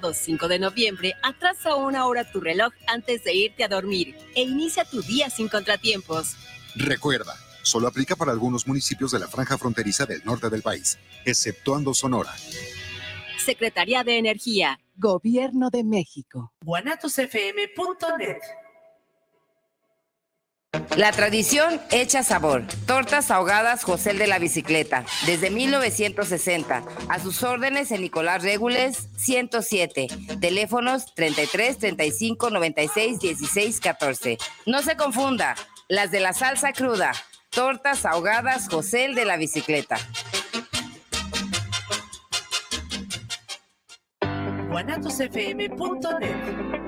5 de noviembre, atrasa una hora tu reloj antes de irte a dormir e inicia tu día sin contratiempos. Recuerda, solo aplica para algunos municipios de la franja fronteriza del norte del país, exceptuando Sonora. Secretaría de Energía, Gobierno de México. guanatosfm.net La tradición hecha sabor. Tortas ahogadas José de la Bicicleta. Desde 1960. A sus órdenes en Nicolás Regules 107. Teléfonos 33 35 96 16 14. No se confunda. Las de la salsa cruda. Tortas ahogadas José de la Bicicleta. guanatosfm.net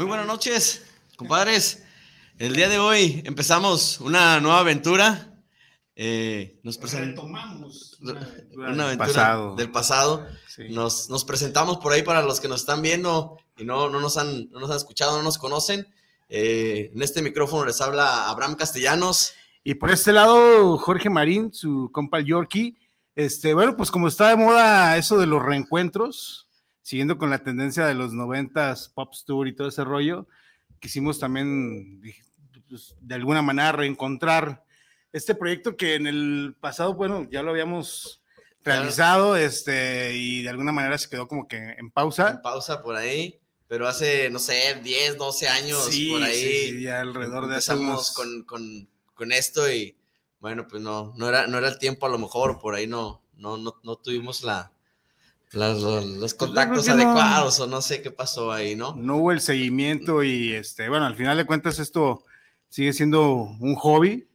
Muy buenas noches, compadres. El día de hoy empezamos una nueva aventura. Eh, nos presentamos una aventura Pasado. del pasado. Sí. Nos, nos presentamos por ahí para los que nos están viendo y no, no, nos, han, no nos han escuchado, no nos conocen. Eh, en este micrófono les habla Abraham Castellanos. Y por este lado, Jorge Marín, su compa Yorkie. Este, bueno, pues como está de moda eso de los reencuentros, siguiendo con la tendencia de los noventas, Pop Tour y todo ese rollo, quisimos también pues, de alguna manera reencontrar este proyecto que en el pasado, bueno, ya lo habíamos realizado, este, y de alguna manera se quedó como que en pausa. En pausa por ahí, pero hace, no sé, 10, 12 años Sí, por ahí. sí, sí, ya alrededor de empezamos unos- con, con, con esto y bueno, pues no, no era, no era el tiempo a lo mejor, por ahí no, no, no, no tuvimos la, las- los, los contactos que no. adecuados o no sé qué pasó ahí, ¿no? no hubo el seguimiento y este, bueno, al final de cuentas esto sigue siendo un hobby,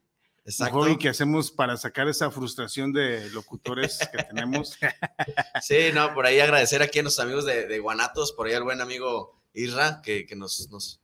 Exacto. un hobby que hacemos para sacar esa frustración de locutores que tenemos. Sí, no, por ahí agradecer aquí a nuestros amigos de, de Guanatos, por ahí al buen amigo Isra, que, que nos, nos,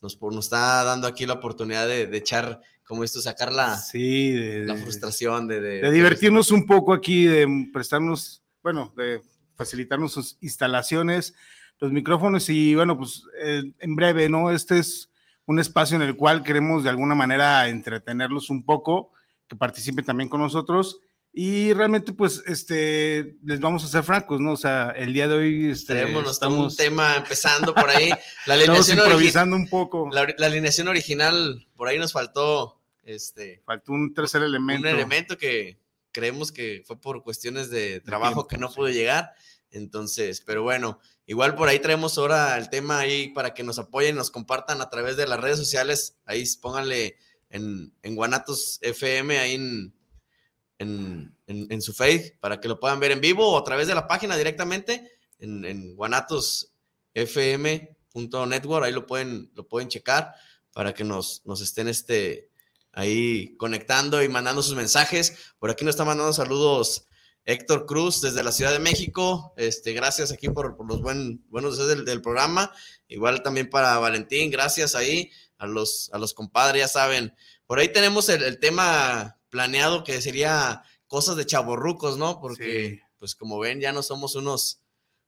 nos, por- nos está dando aquí la oportunidad de, de echar, como esto, sacar la, Sí, de, la frustración, de, de, de divertirnos un poco aquí, de prestarnos, bueno, de facilitarnos sus instalaciones, los micrófonos y bueno, pues eh, en breve, ¿no? Este es un espacio en el cual queremos de alguna manera entretenerlos un poco, que participen también con nosotros. Y realmente, pues, este, les vamos a ser francos, ¿no? O sea, el día de hoy este, Tenemos estamos, un tema empezando por ahí. La estamos alineación, origi- improvisando un poco. la, la alineación original, por ahí nos faltó este, Faltó un tercer elemento. un elemento que creemos que fue por cuestiones de trabajo que no pudo llegar. Entonces, pero bueno, igual por ahí traemos ahora el tema ahí para que nos apoyen, nos compartan a través de las redes sociales. Ahí pónganle en, en Guanatos FM, ahí en, en, en- en su face, para que lo puedan ver en vivo o a través de la página directamente en, en guanatosfm.network. Ahí lo pueden, lo pueden checar para que nos, nos estén este, ahí conectando y mandando sus mensajes. Por aquí nos está mandando saludos Héctor Cruz desde la Ciudad de México. Este, gracias aquí por, por los buen, buenos deseos del, del programa. Igual también para Valentín, gracias ahí a los, a los compadres, ya saben. Por ahí tenemos el, el tema planeado que sería cosas de chaborrucos, ¿no? Porque, Sí. pues como ven, ya no somos unos,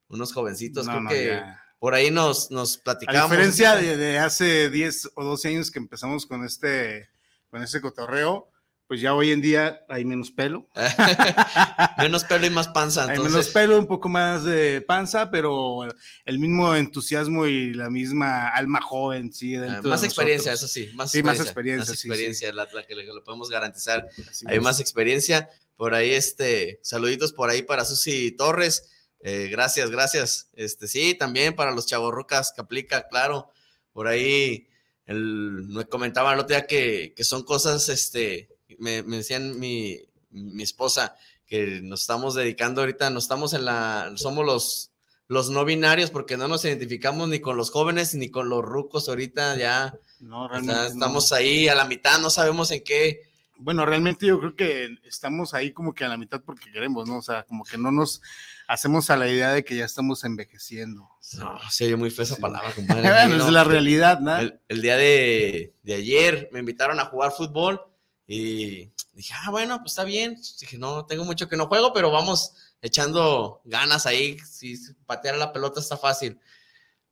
unos jovencitos. No, Creo no, que ya. por ahí nos, nos A platicamos. diferencia de, de hace 10 o 12 años que empezamos con este, con este cotorreo, pues ya hoy en día hay menos pelo. menos pelo y más panza. Hay menos pelo, un poco más de panza, pero el mismo entusiasmo y la misma alma joven, sí. ah, de más experiencia, eso sí. Más Sí, más experiencia. experiencia, Más sí, sí. experiencia, La, la que le lo podemos garantizar. Así Hay es. más experiencia. Por ahí, este, saluditos por ahí para Susi Torres. Eh, gracias, gracias. Este, sí, también para los chavorrucas que aplica, claro. Por ahí, el, me comentaba el otro día que, que son cosas, este, me, me decían mi, mi esposa, que nos estamos dedicando ahorita, nos estamos en la, somos los, los no binarios porque no nos identificamos ni con los jóvenes ni con los rucos ahorita ya. No, o sea, realmente no. estamos ahí a la mitad, no sabemos en qué, bueno, realmente yo creo que estamos ahí como que a la mitad porque queremos, ¿no? O sea, como que no nos hacemos a la idea de que ya estamos envejeciendo. No, se oye muy fea esa palabra, compadre. Bueno, No, es la realidad, ¿no? El, el día de, de ayer me invitaron a jugar fútbol y dije, ah, bueno, pues está bien. Dije, no, tengo mucho que no juego, pero vamos echando ganas ahí. Si patear la pelota está fácil.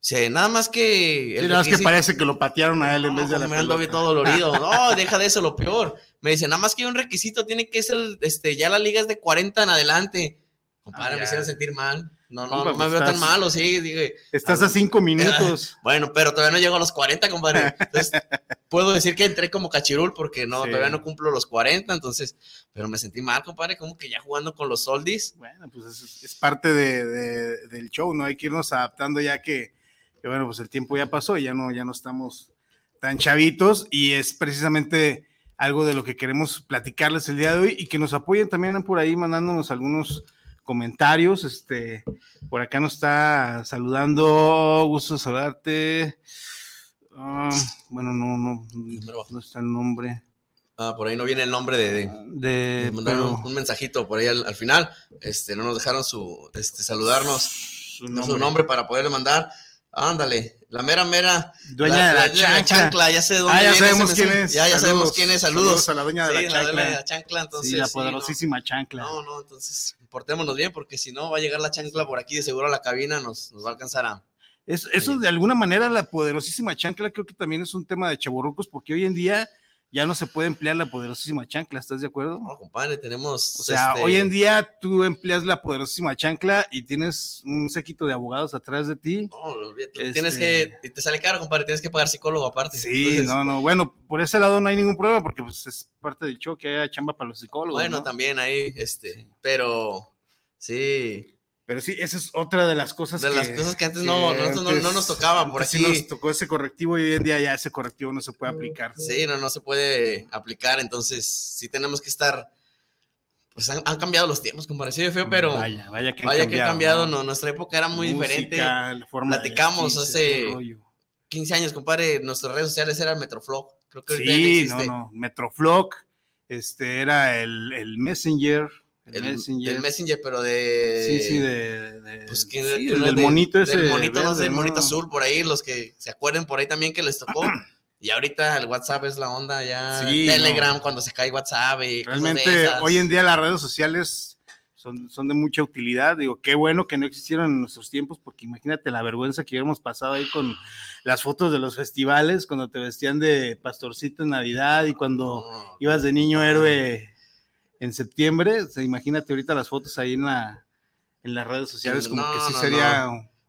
Dice, nada más que. Sí, nada más que parece que lo patearon a él en vez de la me pelota. todo dolorido. No, deja de eso, lo peor. Me dice, nada más que hay un requisito, tiene que ser, este, ya la liga es de 40 en adelante. Compadre, Ah, me hicieron sentir mal. No, no, Compa, no me veo tan malo, sí. Dije, Estás a cinco minutos. bueno, pero todavía no llego a los 40, compadre. Entonces, puedo decir que entré como cachirul porque no, Sí. todavía no cumplo los 40, entonces, pero me sentí mal, compadre, como que ya jugando con los oldies. Bueno, pues es, es parte de- de- del show, ¿no? Hay que irnos adaptando ya que, que, bueno, pues el tiempo ya pasó, ya no, ya no estamos tan chavitos y es precisamente algo de lo que queremos platicarles el día de hoy y que nos apoyen también por ahí mandándonos algunos comentarios. Este, por acá nos está saludando, gusto saludarte. Ah, bueno, no, no, no está el nombre. Ah, por ahí no viene el nombre de, de- De, pero un mensajito por ahí al, al final. Este, no nos dejaron su, este, saludarnos su su nombre para poderle mandar. Ándale, la mera mera. Dueña de la chancla. ya sé de dónde Ah, ya viene sabemos quién es. Ya, ya sabemos quién es. Saludos. a la dueña de Sí, la la chancla. de la chancla, entonces. sí, la sí, poderosísima chancla. no, no, entonces portémonos bien porque si no va a llegar la chancla por aquí, de seguro a la cabina nos, nos va a alcanzar a. Es- eso de alguna manera, la poderosísima chancla, creo que también es un tema de chaborrucos, porque hoy en día ya no se puede emplear la poderosísima chancla, ¿estás de acuerdo? No, compadre, tenemos. O sea, este, hoy en día tú empleas la poderosísima chancla y tienes un séquito de abogados atrás de ti. No, Este- tienes que. y Te sale caro, compadre, tienes que pagar psicólogo aparte. Sí, Entonces, no, no, bueno, por ese lado no hay ningún problema porque pues, es parte del show que haya chamba para los psicólogos. Bueno, ¿no? también ahí, este, pero sí, Pero sí, esa es otra de las cosas de las cosas que antes no, no, no- no nos tocaba por antes sí aquí. nos tocó ese correctivo y hoy en día ya ese correctivo no se puede aplicar. Sí, no, no se puede aplicar, entonces sí tenemos que estar. Pues han, han cambiado los tiempos, compadre. Sí, feo, pero vaya, vaya, vaya que han que cambiado. ha cambiado. ¿no? Nuestra época era muy diferente. Música, forma Platicamos hace- todo el rollo. 15 años, compadre, nuestras redes sociales eran Metroflog. Creo que Sí, no, no, Metroflog, este era el, el Messenger, el, El Messenger. el Messenger, pero de. sí, sí, de, de- Pues que sí, que el del de- monito ese. Del monito, no sé, verde, del monito ¿no? azul, por ahí, los que se acuerden por ahí también que les tocó. Y ahorita el WhatsApp es la onda ya. Sí, Telegram, no. cuando se cae WhatsApp y Realmente hoy en día las redes sociales son, son de mucha utilidad. Digo, qué bueno que no existieron en nuestros tiempos, porque imagínate la vergüenza que hubiéramos pasado ahí con las fotos de los festivales, cuando te vestían de pastorcito en Navidad y cuando No, ibas de niño héroe en septiembre. O sea, imagínate ahorita las fotos ahí en la en las redes sociales, como No, que sí no, sería.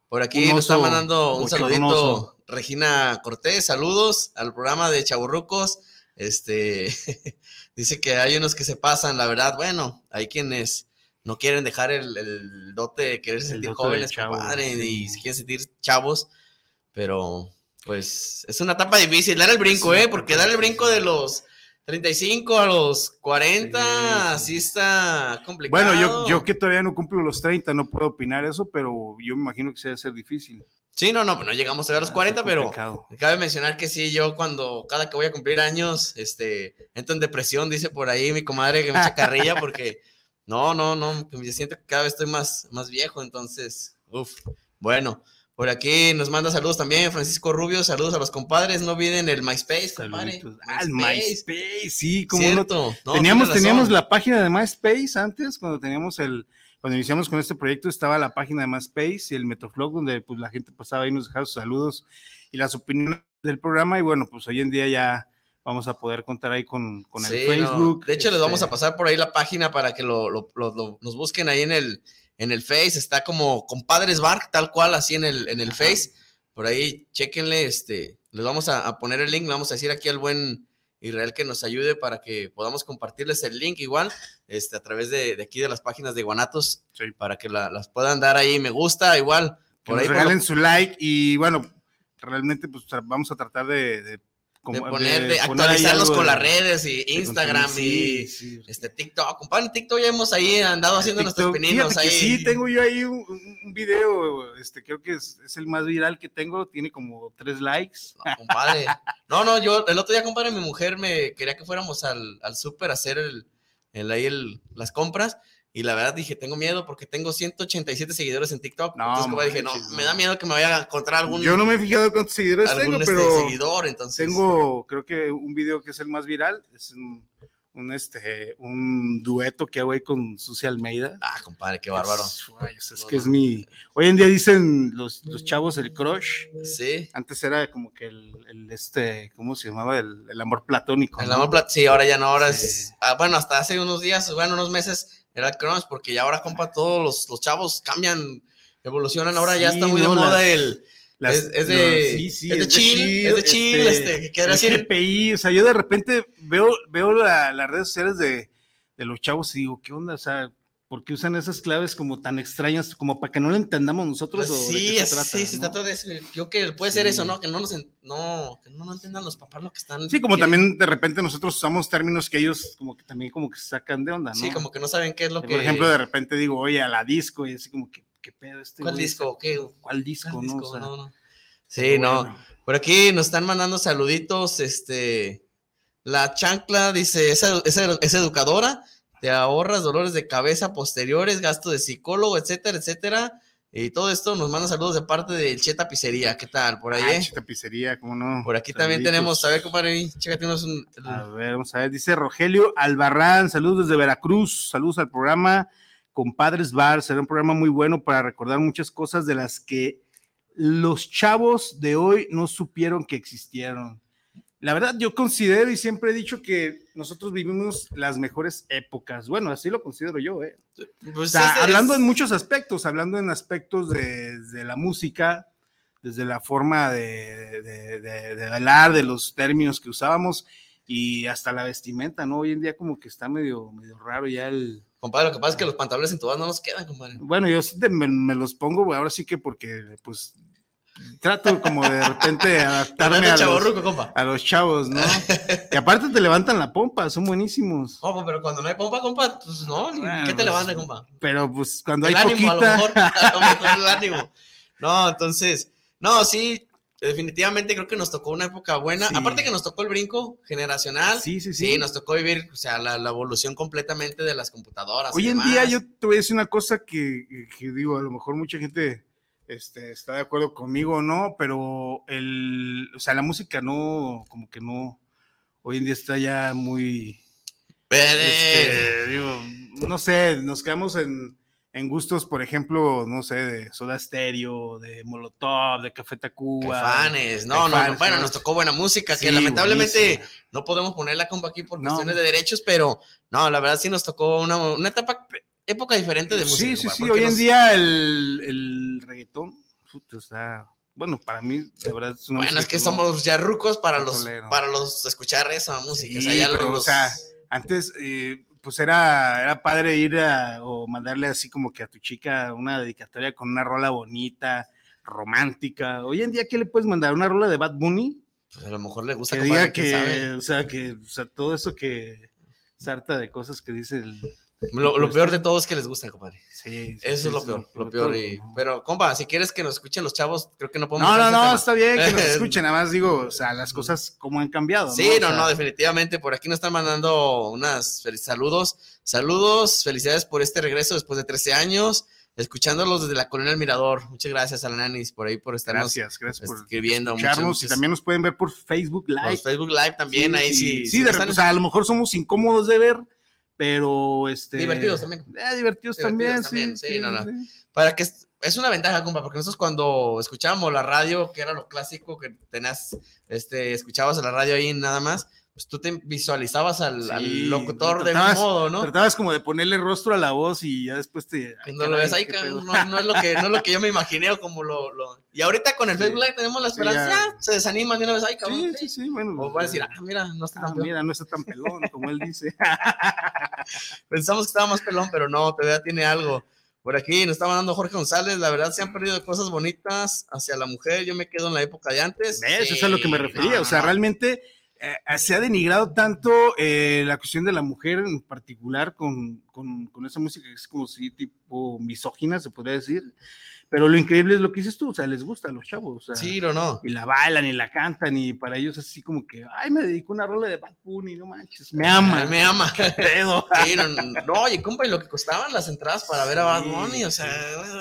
Por aquí nos está mandando un saludito Regina Cortés, saludos al programa de Chaburrucos. Este dice que hay unos que se pasan, la verdad. Bueno, hay quienes no quieren dejar el, el dote de quererse El sentir jóvenes, sí. y se quieren sentir chavos, pero pues es una etapa difícil. Dar el brinco, Sí, ¿eh? Porque dar el brinco de los 35 a los 40, Sí, sí está complicado. Bueno, yo, yo que todavía no cumplo los 30, no puedo opinar eso, pero yo me imagino que se debe ser difícil. Sí, no, no, no llegamos a ver los 40, Está pero cabe mencionar que sí, yo cuando cada que voy a cumplir años, este, entro en depresión, dice por ahí mi comadre que me echa carrilla, porque no, no, no, me siento que cada vez estoy más, más viejo, entonces, uff, bueno, por aquí nos manda saludos también Francisco Rubio, saludos a los compadres, no olviden el MySpace, compadre. Ah, el MySpace, sí, como no, teníamos, teníamos la página de MySpace antes, cuando teníamos el, cuando iniciamos con este proyecto estaba la página de MySpace y el Metroflog, donde pues la gente pasaba y nos dejaba sus saludos y las opiniones del programa, y bueno, pues hoy en día ya vamos a poder contar ahí con, con el Sí, no. Facebook. De hecho, les vamos a este, pasar por ahí la página para que lo, lo- lo- lo- nos busquen ahí en el, en el Face. Está como Compadres Bar, tal cual, así en el, en el Face. Por ahí, chéquenle, este, les vamos a, a poner el link, le vamos a decir aquí al buen Israel que nos ayude para que podamos compartirles el link igual, este, a través de, de aquí de las páginas de Guanatos, Sí. para que la- las puedan dar ahí me gusta, igual. que Por nos ahí por lo- regalen su like y bueno, realmente pues vamos a tratar de, de de poner, de actualizarnos algo con de- las redes y de Instagram y sí, este TikTok. Compadre, en TikTok ya hemos ahí andado haciendo nuestros TikTok, pininos fíjate ahí. sí, tengo yo ahí un video, este, creo que es, es el más viral que tengo, tiene como tres likes. No, compadre. No, no, yo el otro día, compadre, mi mujer me quería que fuéramos al, al súper a hacer el, el, ahí el- las compras. Y la verdad dije, tengo miedo porque tengo 187 seguidores en TikTok. No, entonces, compadre, dije, no, me da miedo que me vaya a encontrar algún, Yo no me he fijado cuántos seguidores algún tengo, este, pero seguidor. Entonces, tengo, creo que un video que es el más viral, es un, un, este, un dueto que hago ahí con Susi Almeida. Ah, compadre, qué bárbaro. Es, ay, es- es que es mi, hoy en día dicen los, los chavos el crush, Sí. antes era como que el, el, este, ¿cómo se llamaba? El, el amor platónico. El ¿no? amor plat- sí, ahora ya no, ahora Sí. es. ah, bueno, hasta hace unos días, bueno, unos meses era el crunch, porque ya ahora, compa, todos los, los chavos cambian, evolucionan. Ahora ya está muy de moda el. Las- es, es de, no, sí, sí, es de chill, es de chill, este, que decir. GPI, o sea, yo de repente veo, veo la- las redes sociales de, de los chavos y digo, ¿qué onda? O sea, ¿por qué usan esas claves como tan extrañas, como para que no lo entendamos nosotros? Pues o de sí, qué se trata, sí, se trata de eso. Yo que puede ser Sí. eso, ¿no? Que no nos en- no, que no, no entiendan los papás lo que están. Sí, como también de repente nosotros usamos términos que ellos como que también como que se sacan de onda, ¿no? Sí, como que no saben qué es lo que. Por ejemplo, de repente digo, oye, a la disco, y así como que, ¿qué pedo este? ¿Cuál güey? disco? ¿Qué? ¿Cuál disco, ¿Cuál no? disco? O sea, No, no. Sí, no. bueno. Por aquí nos están mandando saluditos. Este, la chancla dice: es, es es educadora, te ahorras dolores de cabeza posteriores, gasto de psicólogo, etcétera, etcétera. Y todo esto nos manda saludos de parte de Cheta Pizzería. ¿Qué tal? Por ahí, Ah, eh? chita pizzería, ¿cómo no? Por aquí también tenemos, a ver, compadre, chécate unos un- A ver, vamos a ver, dice Rogelio Albarrán, saludos desde Veracruz, saludos al programa Compadres Bar, será un programa muy bueno para recordar muchas cosas de las que los chavos de hoy no supieron que existieron. La verdad, yo considero y siempre he dicho que nosotros vivimos las mejores épocas. Bueno, así lo considero yo, ¿eh? pues, O sea, es- hablando es- en muchos aspectos, hablando en aspectos de, de la música, desde la forma de, de, de- de hablar, de los términos que usábamos y hasta la vestimenta, ¿no? Hoy en día como que está medio, medio raro ya el... Compadre, lo que pasa es que los pantalones en todas no nos quedan, compadre. Bueno, yo sí te- me, me los pongo, ahora sí que porque pues trato como de repente adaptarme a los, a los chavos, ¿no? y aparte te levantan la pompa, son buenísimos. Pero cuando no hay pompa, compa, pues no, Bueno, ¿qué te pues, levanta, compa? Pero pues cuando el hay ánimo, a lo poquita... mejor, a lo mejor el ánimo. No, entonces, no, sí, definitivamente creo que nos tocó una época buena. Sí. Aparte que nos tocó el brinco generacional. Sí, sí, Sí, sí. nos tocó vivir, o sea, la, la evolución completamente de las computadoras. y Hoy en demás. día yo te voy a decir una cosa que, que digo, a lo mejor mucha gente este, está de acuerdo conmigo o no, pero el, o sea, la música no, como que no, hoy en día está ya muy, este, digo, no sé, nos quedamos en, en gustos, por ejemplo, no sé, de Soda Stereo, de Molotov, de Café Tacuba. Caifanes, no, no, bueno, ¿no? nos tocó buena música, que Sí, lamentablemente buenísimo. no podemos ponerla compa aquí por No. cuestiones de derechos, pero no, la verdad sí nos tocó una, una etapa, época diferente de música. Sí, sí, sí, hoy en nos- día el, el reggaetón puta, está, bueno, para mí, de verdad, es una Bueno, es que somos ya rucos para los, tolero. para los escuchar esa música. Sí, o sea, ya pero, los- o sea, antes, eh, pues era, era padre ir a, o mandarle así como que a tu chica una dedicatoria con una rola bonita, romántica. Hoy en día, ¿qué le puedes mandar? ¿Una rola de Bad Bunny? pues, a lo mejor le gusta Que diga que, sabe. o sea, que, o sea, todo eso que sarta de cosas que dice el... Lo, lo peor de todo es que les gusta, compadre. Sí, sí, Eso sí, es lo sí, peor, lo peor. y- ¿no? pero, compa, si quieres que nos escuchen los chavos, creo que no podemos. No, no, no, tema. está bien que nos escuchen, nada más digo, o sea, las cosas como han cambiado. Sí, O no, sea, no, definitivamente. Por aquí nos están mandando unas saludos. Saludos, felicidades por este regreso después de 13 años, escuchándolos desde la Colonia del Mirador. Muchas gracias a la Nanis por ahí, por estarnos Gracias, gracias por escribiendo. Muchas, escucharnos y también nos pueden ver por Facebook por Live. Facebook Live también, ahí sí. Sí, de o sea, a lo mejor somos incómodos de ver, pero este. Divertidos también. Eh, divertidos, Divertidos también, también, sí. sí, no, no. Para que es, es una ventaja, compa, porque nosotros cuando escuchábamos la radio, que era lo clásico, que tenías, este, escuchabas la radio ahí nada más, pues tú te visualizabas al, Sí, al locutor de un modo, ¿no? Tratabas como de ponerle rostro a la voz y ya después te. No lo ves ahí, no, no es lo que, no es lo que yo me imaginé o como lo, lo- Y ahorita con el Sí. Facebook Live tenemos la Sí, esperanza, ya. ya, se desaniman de una vez, ay, cabrón. Sí, sí, sí, bueno. O van a decir, ah, mira, no está ah, tan peor. mira, no está tan pelón como él dice. Pensamos que estaba más pelón, pero no, todavía tiene algo. Por aquí nos está mandando Jorge González, la verdad se han perdido cosas bonitas hacia la mujer, yo me quedo en la época de antes. ¿Ves? Sí, Eso es a lo que me refería. no, o sea, realmente eh, se ha denigrado tanto eh, la cuestión de la mujer en particular con, con, con, esa música que es como si tipo misógina, se podría decir. Pero lo increíble es lo que dices tú, o sea, les gusta a los chavos. O sea, sí, o no. Y la bailan y la cantan y para ellos así como que, ay, me dedico una rola de Bad Bunny, no manches, me ama. me ama. sí, no, no, oye, compa, y lo que costaban las entradas para ver a Bad Bunny, o sea,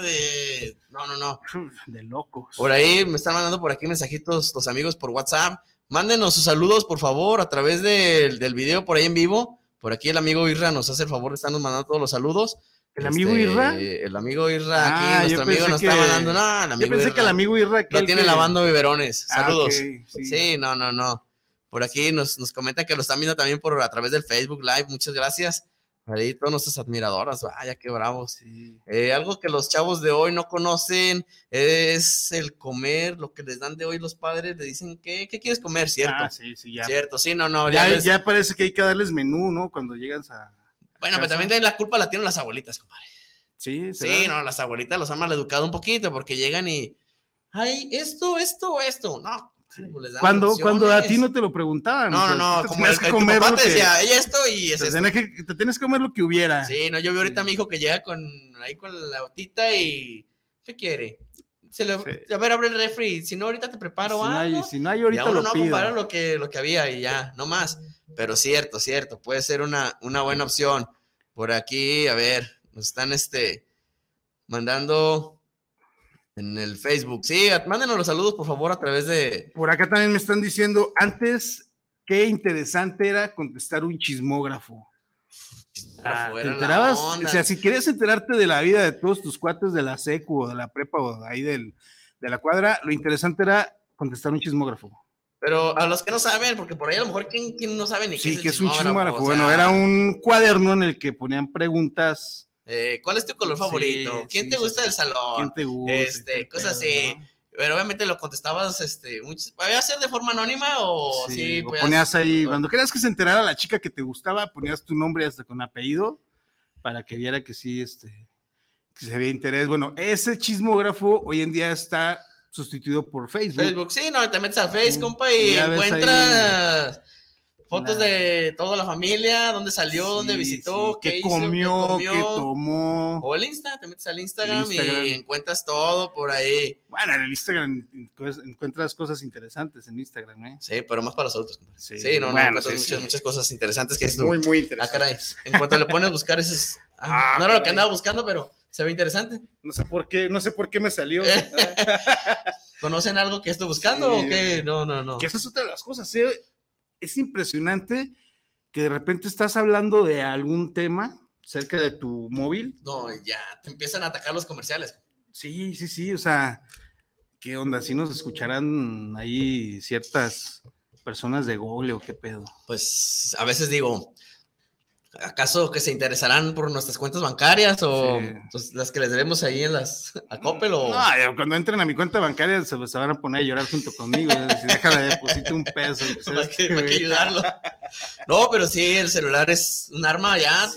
de... no, no, no. De locos. Por ahí me están mandando por aquí mensajitos los amigos por WhatsApp. Mándenos sus saludos, por favor, a través del, del video por ahí en vivo. Por aquí el amigo Irra nos hace el favor de estarnos mandando todos los saludos. ¿El amigo este, Irra? El amigo Irra, aquí, ah, nuestro amigo nos está mandando. No, el amigo yo pensé que el amigo Irra. Que tiene lavando biberones. Ah, Saludos. sí. no, no, no. Por aquí nos, nos comenta que lo están viendo también por a través del Facebook Live. Muchas gracias. Ahí todos nuestras admiradoras, vaya, qué bravos. Eh, algo que los chavos de hoy no conocen es el comer, lo que les dan de hoy los padres, le dicen, ¿qué, qué quieres comer? ¿Cierto? Ah, sí, sí, ya. Cierto, sí, no, no. Ya, ya, parece que hay que darles menú, ¿no? Cuando llegas a... Bueno, pero también la culpa la tienen las abuelitas, compadre. Sí, sí, no, las abuelitas los han maleducado un poquito porque llegan y, ay, esto, esto, esto, no. Pues cuando, cuando a ti no te lo preguntaban. No, no, no, como el, que comer tu papá te decía, esto y es te, tienes que, te tienes que comer lo que hubiera. Sí, no, yo vi ahorita a mi hijo que llega con, ahí con la botita y, ¿qué quiere? Se le, A ver, abre el refri, si no, ahorita te preparo si No hay, si no hay, ahorita ya lo no pido. lo que, lo que había y ya, no más. Pero cierto, cierto, puede ser una, una buena opción. Por aquí, a ver, nos están este, mandando en el Facebook. Sí, mándenos los saludos, por favor, a través de. Por acá también me están diciendo, antes, qué interesante era contestar un chismógrafo. Ah, ¿Te enterabas? O sea, si querías enterarte de la vida de todos tus cuates de la secu o de la prepa o ahí del, de la cuadra, lo interesante era contestar un chismógrafo. Pero a los que no saben, porque por ahí a lo mejor ¿quién, no sabe ni qué es, que es un chismógrafo. bueno, era un cuaderno en el que ponían preguntas eh, ¿Cuál es tu color favorito? ¿Quién te gusta del salón? ¿Quién te gusta? Este, cosas así. Pero obviamente lo contestabas, este, ¿Voy a ser de forma anónima o sí? ponías ahí, cuando querías que se enterara la chica que te gustaba, ponías tu nombre hasta con apellido para que viera que sí, este, que se veía interés. Bueno, ese chismógrafo hoy en día está sustituido por Facebook. Facebook, sí, no, te metes a Facebook, compa, y, encuentras... Fotos de toda la familia, dónde salió, dónde visitó, qué, comió, qué, tomó. O el Insta, te metes al Instagram, y encuentras todo por ahí. Bueno, en el Instagram encuentras cosas interesantes en Instagram, ¿eh? Sí, pero más para los adultos. Sí, no, no, muchas, muchas, cosas interesantes que es muy, muy interesante. Ah, caray. En cuanto le pones a buscar, ese ah, ah, no era lo que andaba buscando, pero se ve interesante. No sé por qué, no sé por qué me salió. ¿Conocen algo que estoy buscando o qué? No, no, no. Que esa es otra de las cosas, ¿eh? Es impresionante que de repente estás hablando de algún tema cerca de tu móvil. No, ya te empiezan a atacar los comerciales. Sí, sí, sí, o sea, ¿qué onda? Si nos escucharán ahí ciertas personas de Google o qué pedo. Pues a veces digo, ¿Acaso que se interesarán por nuestras cuentas bancarias o pues, las que les debemos ahí en las a Coppel o no, cuando entren a mi cuenta bancaria se, van a poner a llorar junto conmigo, si deja de depositar un peso, pues, que, ayudarlo. No, pero sí, el celular es un arma ya,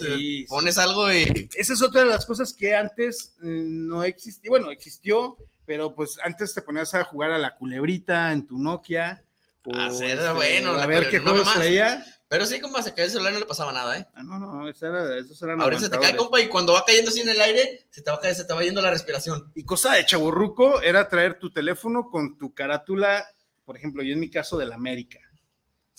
pones algo y esa es otra de las cosas que antes eh, no existía, bueno, existió, pero pues antes te ponías a jugar a la culebrita en tu Nokia o, a este, bueno, a ver qué juegos traía pero sí, como se cae el celular no le pasaba nada, ¿eh? Ah, no, no, eso era, eso era Ahora se te cae, compa, y cuando va cayendo así en el aire, se te va, se te va yendo la respiración. Y cosa de chaburruco era traer tu teléfono con tu carátula, por ejemplo, yo en mi caso, de la América.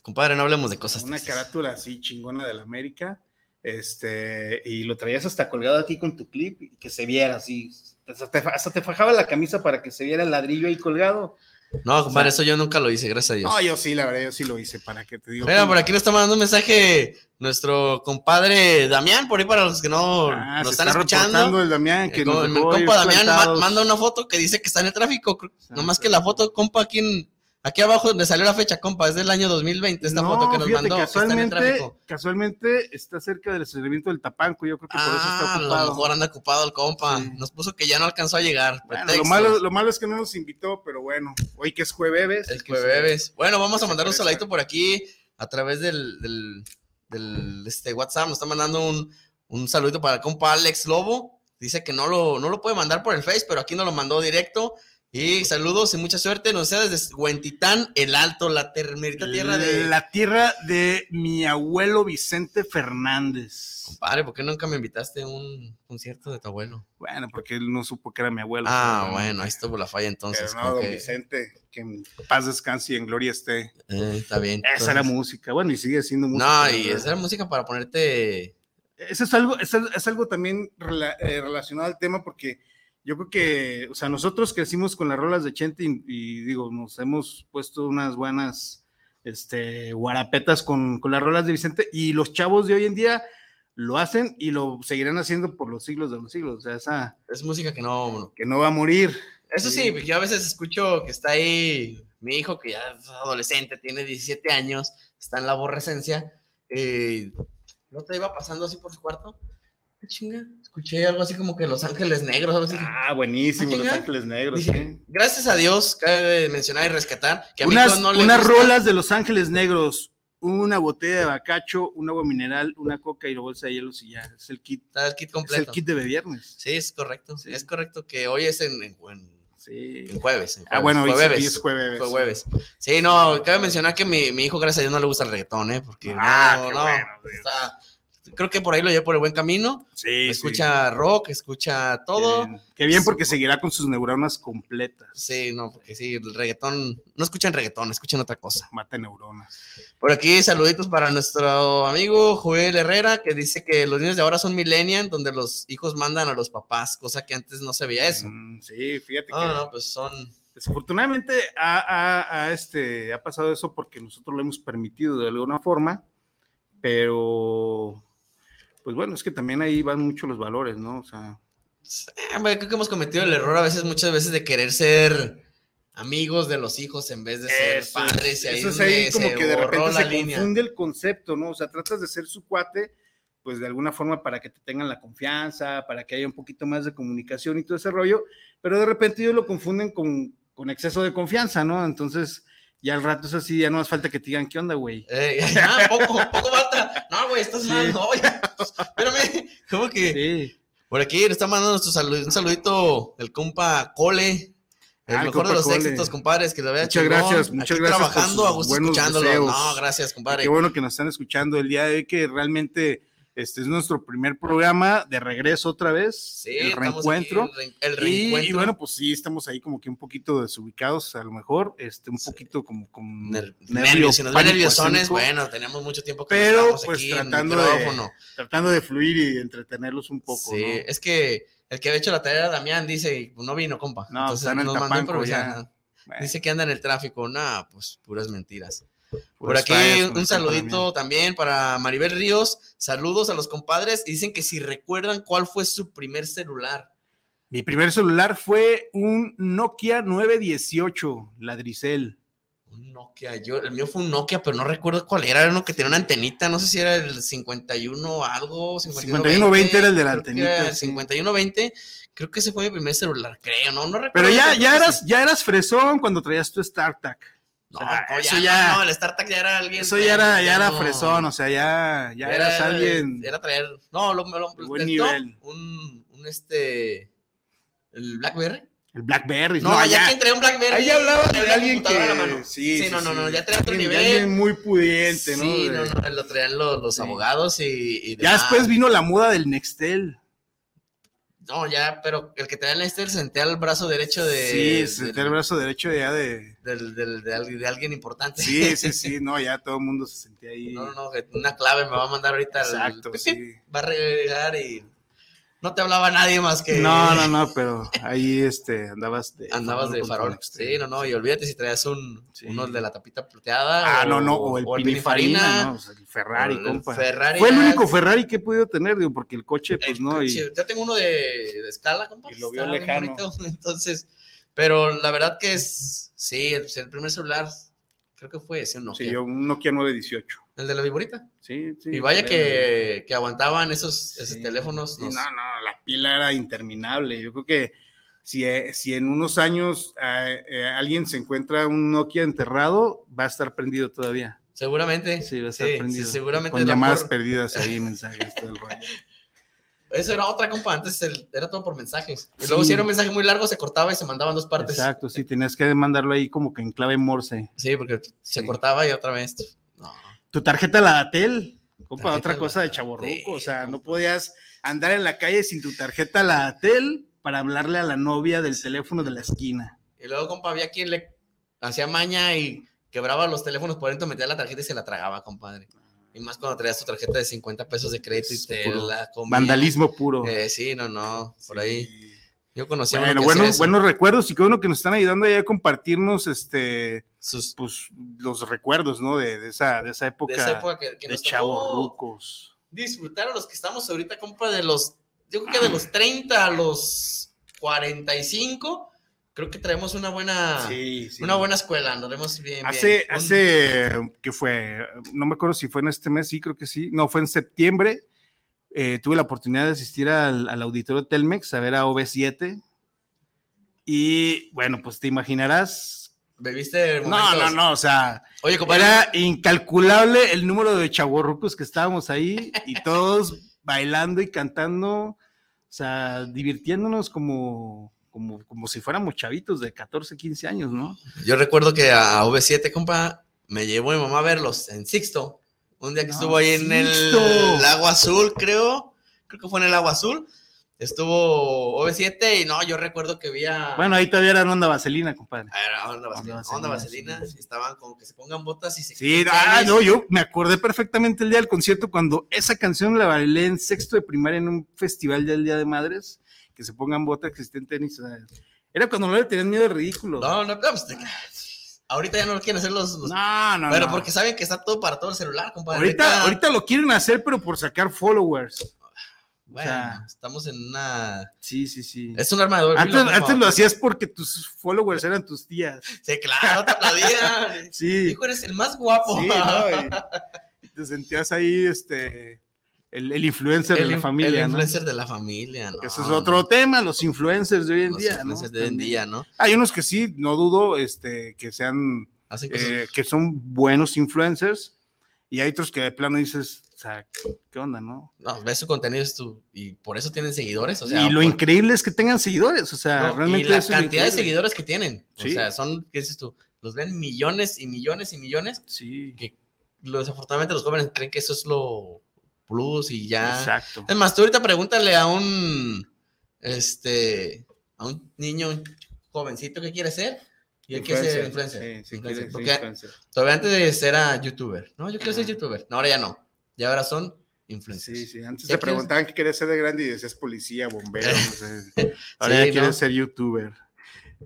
Compadre, no hablemos de cosas. Una carátula así chingona de la América, este, y lo traías hasta colgado aquí con tu clip y que se viera así. Hasta te, hasta te fajaba la camisa para que se viera el ladrillo ahí colgado. No, compadre, eso yo nunca lo hice, gracias a Dios. No, yo sí, la verdad, yo sí lo hice, para que te digo. Mira, por aquí nos está mandando un mensaje nuestro compadre Damián, por ahí para los que no ah, nos están escuchando. El Damián, que el, compa Damián manda una foto que dice que está en el tráfico, nomás que la foto, compa, aquí en, Aquí abajo donde salió la fecha, compa, es del año 2020, esta foto que nos mandó. Casualmente, casualmente está cerca del estacionamiento del Tapanco, yo creo que por eso está ah, ocupado. a lo mejor anda ocupado el compa. Nos puso que ya no alcanzó a llegar. lo, malo, lo malo es que no nos invitó, pero bueno, hoy que es jueves. El jueves. Bueno, vamos a mandar un saludito por aquí a través del, del, del este, WhatsApp. Nos está mandando un, un saludito para el compa Alex Lobo. Dice que no lo, no lo puede mandar por el Face, pero aquí nos lo mandó directo Y saludos y mucha suerte. Nos sea desde Huentitán, el Alto, la termerita tierra de. La tierra de mi abuelo Vicente Fernández. Compadre, ¿por qué nunca me invitaste a un concierto de tu abuelo? Bueno, porque él no supo que era mi abuelo. Ah, pero- bueno, ahí estuvo la falla entonces. Pero no, don que- Vicente, que en paz descanse y en gloria esté. eh, está bien. Esa era música. Bueno, y sigue siendo música. No, y verdad. esa era música para ponerte. Eso es algo, es, es algo también rela- eh, relacionado al tema porque yo creo que, o sea, nosotros crecimos con las rolas de Chente y, y digo, nos hemos puesto unas buenas este, guarapetas con, con las rolas de Vicente y los chavos de hoy en día lo hacen y lo seguirán haciendo por los siglos de los siglos. O sea, esa Es música que no. que no va a morir. Eso sí, yo a veces escucho que está ahí mi hijo, que ya es adolescente, tiene 17 años, está en la aborrecencia. eh, ¿No te iba pasando así por su cuarto? ¿Qué chinga? Escuché algo así como que Los Ángeles Negros, algo así. Ah, buenísimo, Ah, Los. Ángeles Negros. Dije, sí. gracias a Dios, cabe mencionar y rescatar que a Unas, no le unas gusta. rolas de Los Ángeles Negros, una botella de bacacho, un agua mineral, una coca y la bolsa de hielos y ya. Es el kit, Está el kit es el completo. kit de viernes. Sí, es correcto. Sí. Es correcto que hoy es en, en- en- Sí. en jueves. en Ah, bueno, sí jueves. es jueves. Fue jueves. Sí, no, cabe mencionar que mi, mi hijo, gracias a Dios, no le gusta el reggaetón, ¿eh? Porque Ah, no, qué no. bueno, Dios. está- creo que por ahí lo llevo por el buen camino. Sí, escucha rock, escucha todo. Qué bien. Qué bien, porque seguirá con sus neuronas completas. Sí, no, porque sí, el reggaetón, no escuchan reggaetón, escuchan otra cosa. Mata neuronas. Por aquí, saluditos para nuestro amigo Joel Herrera, que dice que los niños de ahora son millennial, donde los hijos mandan a los papás, cosa que antes no se veía eso. Mm, sí, fíjate que No, no, pues son. desafortunadamente ha, ha- ha, este, ha pasado eso porque nosotros lo hemos permitido de alguna forma, pero pues bueno, es que también ahí van mucho los valores, ¿no? O sea, creo que hemos cometido el error a veces, muchas veces, de querer ser amigos de los hijos en vez de ser Eso, padres. Y ahí eso es ahí como que de repente se línea. confunde el concepto, ¿no? O sea, tratas de ser su cuate, pues de alguna forma para que te tengan la confianza, para que haya un poquito más de comunicación y todo ese rollo, pero de repente ellos lo confunden con, con exceso de confianza, ¿no? Entonces, ya al rato es así, ya no más falta que te digan, ¿qué onda, güey? Eh, ya, poco, poco falta. No, güey, estás Sí. mal. No, ya. Espérame. ¿Cómo que? Sí. Por aquí nos está mandando nuestro salud- un saludito el compa Cole. El Ah, el mejor de los Cole. éxitos, compadres, que lo vea Muchas gracias, muchas gracias por trabajando, a gusto escuchándolo. deseos. No, gracias, compadre. Qué bueno que nos están escuchando el día de hoy, que realmente este es nuestro primer programa de regreso otra vez, Sí, el aquí, reencuentro. el, Y, reencuentro. y bueno, pues sí, estamos ahí como que un poquito desubicados, a lo mejor, este, un poquito como con Ner- nervio, nervios, si nos ven pánico nerviosones, bueno, tenemos mucho tiempo que Pero, pues, aquí tratando de- micrófono. tratando de fluir y entretenerlos un poco. Sí, ¿no? es que el que había hecho la tarea era Damián, dice, y no vino, compa. No, Entonces el nos mandó improvisar. Bueno, Dice que anda en el tráfico. Nah, pues puras mentiras. Por puras aquí un saludito también para Maribel Ríos. Saludos a los compadres. Y dicen que si recuerdan cuál fue su primer celular. Mi primer celular fue un Nokia 918, ladricel. Un Nokia. Yo, el mío fue un Nokia, pero no recuerdo cuál era. Era uno que tenía una antenita. No sé si era el 51 algo. 5120 era el de la antenita, El sí. 5120. Creo que ese fue mi primer celular, creo. No, no recuerdo. Pero ya, ya eras, ya eras fresón cuando traías tu StarTAC. No, o sea, no, eso ya, no, no, el StarTAC ya era alguien. Eso ya era, ya era no. fresón, o sea, ya, ya Era- eras alguien. Era traer. No, lo, lo, De buen el nivel. Un, un este. El Blackberry. El Blackberry. No, ya quien traía un Blackberry. Ahí ya hablaba de alguien que. la mano. Sí, Sí, no, no, no, sí. ya traía otro nivel. Alguien muy pudiente, ¿no? Sí, no, no, lo traían los, los Sí. abogados y. y Ya después vino la moda del Nextel. No, ya, pero el que el Nextel se senté al brazo derecho de. sí, se del- tenía el brazo derecho ya de. del- del- de, alguien- de alguien importante. Sí, sí, sí, no, ya todo el mundo se sentía ahí. No, no, una clave me va a mandar ahorita. el- Exacto, pip, sí. Va a regar y. No te hablaba nadie más que. No, no, no, pero ahí este, andabas de. Andabas de farol. Sí, no, no, y olvídate si traías un, Sí. uno de la tapita plateada. Ah, no, no, o el. O sea, el Ferrari, el compa. Ferrari Fue el único Ferrari que he podido tener, digo, porque el coche, pues el no, y coche. Yo tengo uno de, de escala, compa. Y lo vio lejano. bonito, Entonces, pero la verdad que es, sí, el, el primer celular, creo que fue ese, un Nokia. sí, yo un Nokia 918. El de la viborita. Sí, sí. y vaya que, que aguantaban esos, esos Sí. teléfonos. Nos- no, no, la pila era interminable. Yo creo que si, eh, si en unos años eh, eh, alguien se encuentra un Nokia enterrado, va a estar prendido todavía. Seguramente. Sí, va a estar sí, prendido. sí, seguramente. Con llamadas mejor- perdidas ahí, mensajes, todo el rollo. Eso era otra, compa. Antes el- era todo por mensajes. Y luego, si era un mensaje muy largo, se cortaba y se mandaba en dos partes. Exacto, sí, tenías que mandarlo ahí como que en clave morse. Sí, porque se cortaba y otra vez. No. Tu tarjeta la Datel, compa, otra cosa de chaborruco, o sea, no podías andar en la calle sin tu tarjeta la Datel para hablarle a la novia del teléfono de la esquina. Y luego, compa, había quien le hacía maña y quebraba los teléfonos por dentro, metía la tarjeta y se la tragaba, compadre. Y más cuando traías tu tarjeta de 50 pesos de crédito y Es te puro la comía. Vandalismo puro. Eh, sí, no, no, por ahí. Yo conocía a Bueno, que buenos, recuerdos y qué bueno que nos están ayudando ahí a compartirnos este Sus- pues los recuerdos, ¿no? De, de esa, de esa época de esa época que, que de nos tocó chavorrucos. disfrutar a los que estamos ahorita, compa, de los, yo creo que de los 30 a los 45, creo que traemos una buena, Sí, sí. una buena escuela, andaremos bien. Hace, bien. Hace, ¿qué fue? No me acuerdo si fue en este mes, sí, creo que sí. No, fue en septiembre. Eh, tuve la oportunidad de asistir al, al auditorio Telmex a ver a OV7. Y bueno, pues te imaginarás. ¿Bebiste No, momentos? no, no, o sea, Oye, compadre, era incalculable el número de chavorrucos que estábamos ahí y todos bailando y cantando, o sea, divirtiéndonos como, como, como si fuéramos chavitos de 14, 15 años, ¿no? yo recuerdo que a V7, compa, me llevó mi mamá a verlos en Sixto. Un día que No, estuvo ahí en el, Sixto. Agua Azul, creo. Creo que fue en el Agua Azul. Estuvo OV7 y no, yo recuerdo que vi a... Bueno, ahí todavía era onda vaselina, compadre. Era onda vaselina, Onda onda vaselina, y estaban como que se pongan botas y se Sí, ah, no, yo me acordé perfectamente el día del concierto cuando esa canción la bailé en sexto de primaria en un festival del Día de Madres, que se pongan botas, que estén tenis. era cuando no le tenían miedo al ridículo. No, no, no, pues, ahorita ya no lo quieren hacer los, los- no, no. pero no. porque saben que está todo para todo el celular, compadre. ahorita, ahorita lo quieren hacer, pero por sacar followers. bueno, o sea, estamos en una Sí, sí, sí. es un arma de doble Antes, lo hacías porque tus followers eran tus tías. Sí, claro, te aplaudían. Sí. Hijo, eres el más guapo. Sí, ¿no? Y te sentías ahí, este, el, el influencer el, de la familia, el ¿no? influencer de la familia, ¿no? Ese es otro tema, los influencers de hoy en Los día, ¿no? influencers de hoy en día, ¿no? Hay unos que sí, no dudo, este, que sean, eh, que son buenos influencers, y hay otros que de plano dices, o sea, ¿qué onda, no? No, ves su contenido es tu- y por eso tienen seguidores, o sea, y lo por- increíble es que tengan seguidores, o sea, no, realmente y la cantidad de increíble. seguidores que tienen, o Sí. sea, son, ¿qué dices tú? Los ven millones y millones y millones, Sí, que desafortunadamente los jóvenes creen que eso es lo plus y ya. exacto. Es más, tú ahorita pregúntale a un, este, a un niño, un jovencito que quiere ser, y él quiere ser influencer. Sí, sí, Influencer, quiere ser porque influencer. todavía antes de ser a youtuber, no, yo quiero ser youtuber, no, ahora ya no, ya ahora son influencers. Sí, sí, antes te quieres- preguntaban qué querías ser de grande y decías policía, bombero, no sé. Ahora Sí, ya quieres ¿no? ser youtuber.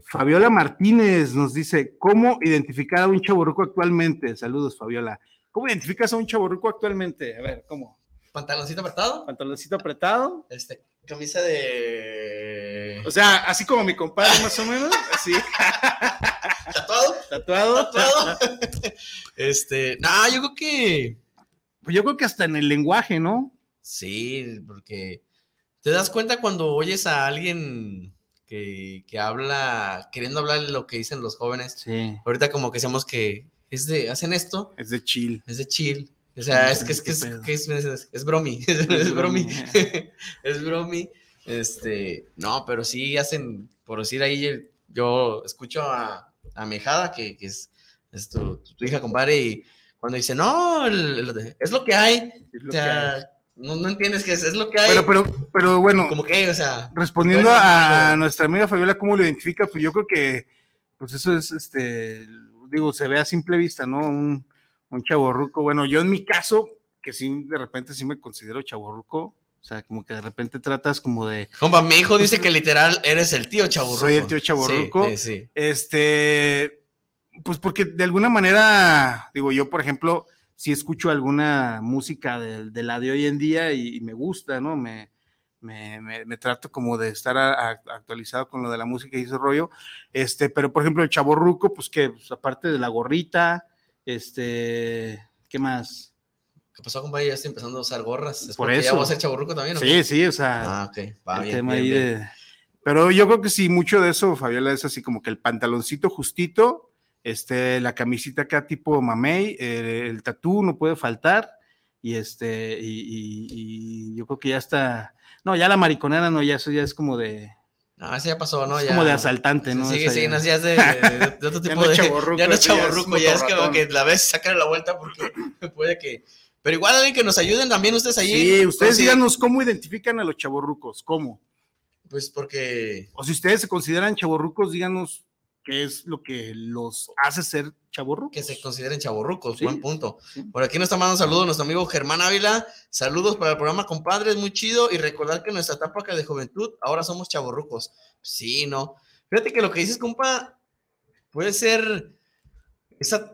Fabiola Martínez nos dice, ¿cómo identificar a un chaborruco actualmente? Saludos, Fabiola. ¿Cómo identificas a un chaborruco actualmente? A ver, ¿cómo? Pantaloncito apretado, ¿Pantaloncito apretado? este, camisa de... O sea, así como mi compadre más o menos, así, ¿Tatuado? tatuado. ¿Tatuado? este, no, yo creo que... Pues yo creo que hasta en el lenguaje, ¿no? Sí, porque te das cuenta cuando oyes a alguien que, que habla, queriendo hablar lo que dicen los jóvenes. Sí. Ahorita como que decíamos que es de, hacen esto, Es de chill. es de chill. O sea, es que es, que es, que es, es- es bromi, es, bromi, es bromi. Este, no, pero sí hacen, por decir ahí, yo escucho a, a mi hijada, que, que es, es tu, tu hija, compadre, y cuando dice, no, el- el- es lo que hay, lo o hay. sea, no, no entiendes que es, es lo que hay. Pero, pero, pero bueno, como que, o sea, respondiendo Bueno, a pero- nuestra amiga Fabiola, ¿cómo lo identifica? Pues yo creo que, pues eso es, este, digo, se ve a simple vista, ¿no? Un, un chaborruco. Bueno, yo en mi caso, que sí, de repente sí me considero chaborruco, o sea, como que de repente tratas como de, compa, mi hijo dice que literal eres el tío chaburruco. Soy el tío chavorruco. Sí, sí, sí. este, pues porque de alguna manera, digo, yo, por ejemplo, si escucho alguna música de, de la de hoy en día y, y me gusta, ¿no? Me, me, me- me trato como de estar a- a- actualizado con lo de la música y ese rollo. Este, pero por ejemplo, el chaborruco, pues que pues, aparte de la gorrita, este, ¿qué más? ¿Qué pasó, compa? Ya estoy empezando a usar gorras. ¿Es Por porque eso. ya voy a ser chaburruco también? ¿o qué? Sí, sí, o sea, Ah, ok. Va el bien, tema bien, ahí bien. de- Pero yo creo que sí, mucho de eso, Fabiola, es así como que el pantaloncito justito, este, la camisita acá tipo mamey, eh, el tatú no puede faltar, y este, y, y- y yo creo que ya está, No, ya la mariconera no, ya eso ya es como de. No, ese ya pasó, ¿no? es Ya. como de asaltante, ¿no? Sí, sí, no, ya es de, de- de otro Ya tipo no de. ya no es eso ya es ya es como que la ves, sacan la vuelta porque puede que. Pero igual alguien que nos ayuden también ustedes allí. Sí, ustedes díganos cómo identifican a los chavorrucos, cómo. Pues porque. O si ustedes se consideran chavorrucos, díganos qué es lo que los hace ser chavorrucos. que se consideren chavorrucos, Sí. buen punto. Sí. Por aquí nos está mandando saludos nuestro amigo Germán Ávila. Saludos para el programa, compadres, muy chido. Y recordar que en nuestra etapa de juventud, ahora somos chavorrucos. Sí, no. Fíjate que lo que dices, compa, puede ser esa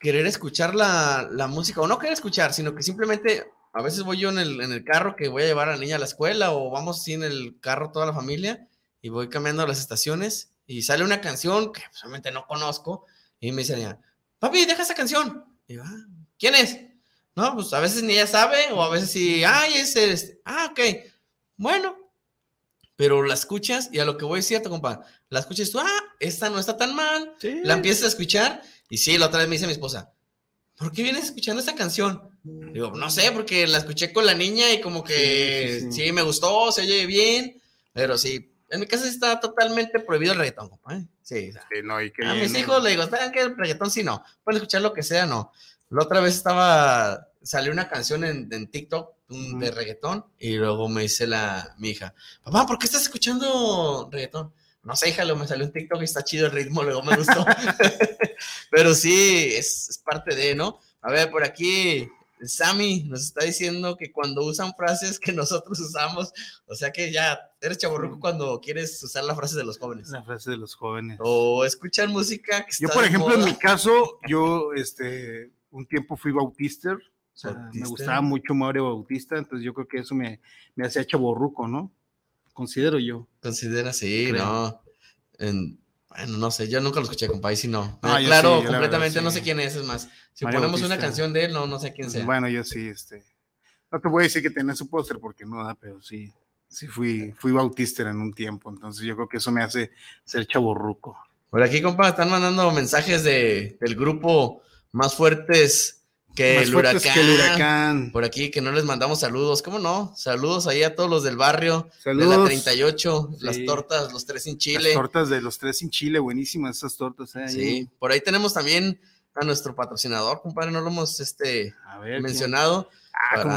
querer escuchar la, la música, o no querer escuchar, sino que simplemente a veces voy yo en el, en el carro que voy a llevar a la niña a la escuela, o vamos así en el carro toda la familia, y voy cambiando las estaciones, y sale una canción que pues, obviamente no conozco, y me dice papi, deja esa canción. Y yo, "Ah, ¿quién es? No, pues a veces ni ella sabe, o a veces sí, ay, es este. Ah, ok. Bueno. Pero la escuchas, y a lo que voy es cierto, compa. La escuchas tú, ah, esta no está tan mal. Sí. La empiezas a escuchar, y sí, la otra vez me dice mi esposa, ¿por qué vienes escuchando esta canción? Digo, no sé, porque la escuché con la niña y como que Sí, sí, sí, sí. me gustó, se oye bien, pero sí, en mi casa sí está totalmente prohibido el reggaetón, compa. ¿eh? Sí, o sea, Sí, no, y que a mis ¿no? hijos le digo, ¿saben qué? El reggaetón sí no. Pueden escuchar lo que sea, no. La otra vez estaba, salió una canción en, en TikTok un- de reggaetón y luego me dice la, mi hija, papá, ¿por qué estás escuchando reggaetón? No sé, hija, luego me salió en TikTok y está chido el ritmo, luego me gustó. Pero sí, es, es parte de, ¿no? A ver, por aquí, Sammy nos está diciendo que cuando usan frases que nosotros usamos, o sea que ya eres chaborruco cuando quieres usar las frases de los jóvenes. La frase de los jóvenes. O escuchan música que Yo, está por ejemplo, en mi caso, yo, este, un tiempo fui bautister. O sea, me gustaba mucho Mario Bautista, entonces yo creo que eso me, me hacía chaborruco, ¿no? Considero yo. Considera, sí, Creo. no. En- bueno, no sé, yo nunca lo escuché, compa, y si no. Ah, claro, sí, completamente, verdad, no sé quién es, es más. Si Mario ponemos una Bautista. canción de él, no, no sé quién sea. Bueno, yo sí, este. No te voy a decir que tenía su póster porque no da, pero sí, sí fui, fui bautister en un tiempo, entonces yo creo que eso me hace ser chaborruco. Por aquí, compa, están mandando mensajes de, del grupo más fuertes que, Más el, huracán. que el huracán. Por aquí, que no les mandamos saludos. ¿Cómo no? Saludos ahí a todos los del barrio, de la Saludos. 38, las Sí. tortas, los tres sin Las chile. tortas de los tres sin chile, buenísimas esas tortas. ¿eh? Sí, por ahí tenemos también a nuestro patrocinador, compadre, no lo hemos este, mencionado. Ah, para- cómo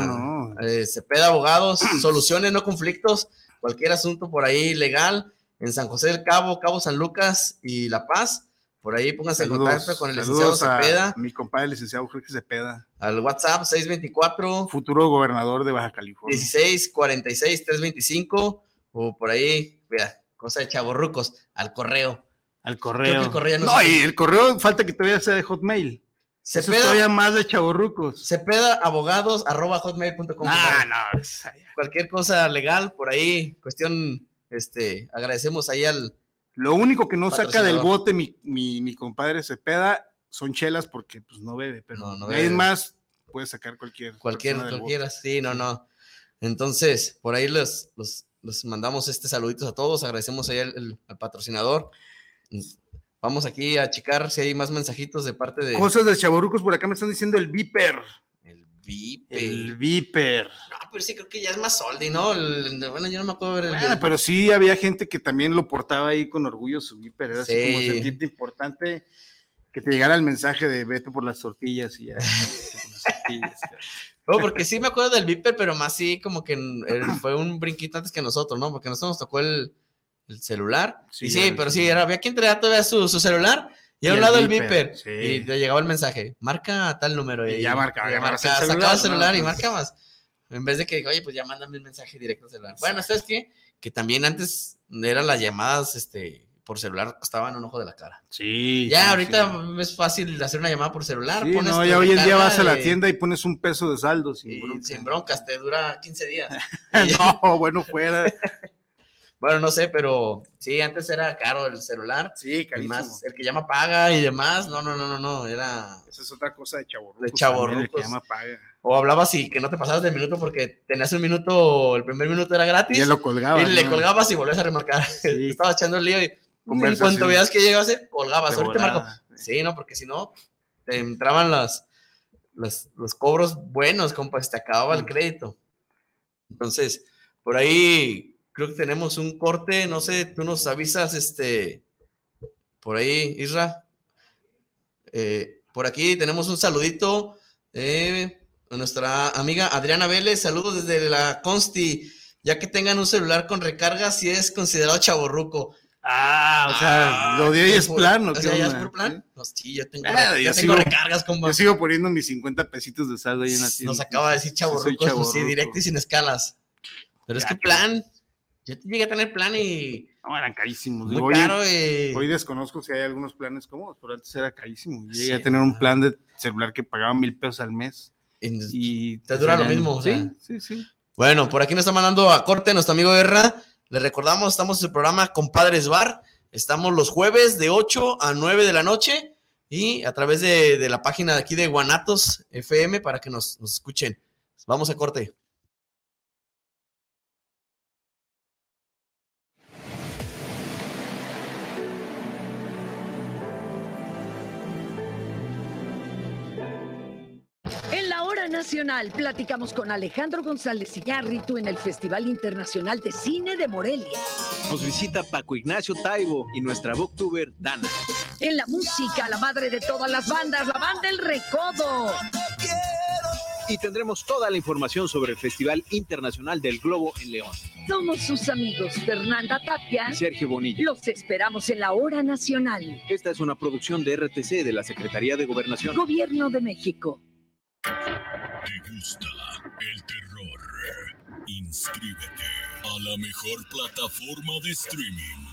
no. eh, Cepeda Abogados, soluciones, no conflictos, cualquier asunto por ahí legal, en San José del Cabo, Cabo San Lucas y La Paz. Por ahí pónganse en contacto con el licenciado Cepeda Mi compadre, el licenciado Jorge Cepeda, al WhatsApp 624 futuro gobernador de Baja California. 16 46 325 o por ahí, mira, cosa de chavorrucos, al correo. Al correo. que el correo no y el correo falta que todavía sea de Hotmail. Eso es Cepeda, todavía más de chavorrucos. Cepeda abogados arroba hotmail.com. Ah, no, Cualquier cosa legal por ahí, cuestión, este, agradecemos ahí al, Lo único que no saca del bote mi, mi, mi compadre Cepeda son chelas porque pues no bebe, pero No, bebe. más puede sacar cualquier Cualquier, cualquiera, sí, no, no. Entonces, por ahí los, los mandamos este saluditos a todos, agradecemos ahí al, al- al patrocinador. Vamos aquí a checar si hay más mensajitos de parte de bote. Cosas de chavorrucos por acá me están diciendo el Viper. El Viper. El Viper. No, pero sí creo que ya es más soldi, ¿no? El- bueno, yo no me acuerdo ver el Bueno, pero sí había gente que también lo portaba ahí con orgullo su Viper. Era así como sentirte importante que te llegara el mensaje de vete por las tortillas y ya. tortillas. No, porque sí me acuerdo del Viper, pero más sí como que fue un brinquito antes que nosotros, ¿no? Porque nosotros nos tocó el, el celular. Sí, y sí, pero sí, era, había quien traía todavía su, su celular y Y a un el lado el Viper, sí. Y te llegaba el mensaje, marca tal número. Y ya marcaba, ya agarrabas el marcaba, celular, el ¿no? celular y Pues- marcabas. En vez de que, oye, pues ya mándame un mensaje directo al celular. Bueno, ¿sabes qué? Que también antes eran las llamadas este, por celular, costaban un ojo de la cara. Sí. Ya, sí, ahorita sí. es fácil hacer una llamada por celular. Sí, pones no, ya hoy en día vas a la tienda y pones un peso de saldo. Sin y bronca. sin broncas, te dura 15 días. no, bueno, fuera. Bueno, no sé, pero sí, antes era caro el celular. Sí, Y carísimo. más, el que llama paga y demás. No, no, no, no, no. Era. Esa es otra cosa de chavorrucos. De también, el que llama paga. O hablabas y que no te pasabas del minuto porque tenías un minuto, el primer minuto era gratis. Y lo colgaba. y le ¿no? colgabas y volvías a remarcar. Sí. Estabas echando el lío y en cuanto veías que llegabas, colgabas. Ahorita marco. volada. Sí, no, porque si no, te entraban las, las- los cobros buenos, compa, se te acababa el crédito. Entonces, Por ahí creo que tenemos un corte, no sé, tú nos avisas, este, por ahí, Isra. Eh, por aquí tenemos un saludito eh, a nuestra amiga Adriana Vélez, saludos desde la Consti, ya que tengan un celular con recarga, si es considerado chaborruco. Ah, o sea, Ah, lo de hoy ¿qué es por- plan, ¿o o sea, ¿ya es por plan? No, sí, yo tengo, Ah, ya tengo sigo- recargas, compa. Yo sigo poniendo mis 50 pesitos de saldo ahí en la tienda. Nos acaba de decir soy chaborruco, sí, directo y sin escalas. Pero es Ya, que plan, yo llegué a tener plan y No, eran carísimos. muy caro. eh. Hoy desconozco si hay algunos planes cómodos, pero antes era carísimo. Sí, Llegué a tener un plan de celular que pagaba mil pesos al mes. en- Y Te dura lo mismo, o Sí, sea. sí, sí. Bueno, por aquí nos está mandando a corte nuestro amigo Guerra. Le recordamos, estamos en el programa Compadres Bar. Estamos los jueves de 8 a 9 de la noche y a través de, de la página de aquí de Guanatos FM para que nos, nos escuchen. Vamos a corte. Nacional platicamos con Alejandro González Iñárritu en el Festival Internacional de Cine de Morelia. Nos visita Paco Ignacio Taibo y nuestra booktuber Dana. En la música, la madre de todas las bandas, la banda El Recodo. Y tendremos toda la información sobre el Festival Internacional del Globo en León. Somos sus amigos Fernanda Tapia. Y Sergio Bonilla. Los esperamos en la hora nacional. Esta es una producción de RTC de la Secretaría de Gobernación. Gobierno de México. ¿Te gusta el terror? Inscríbete a la mejor plataforma de streaming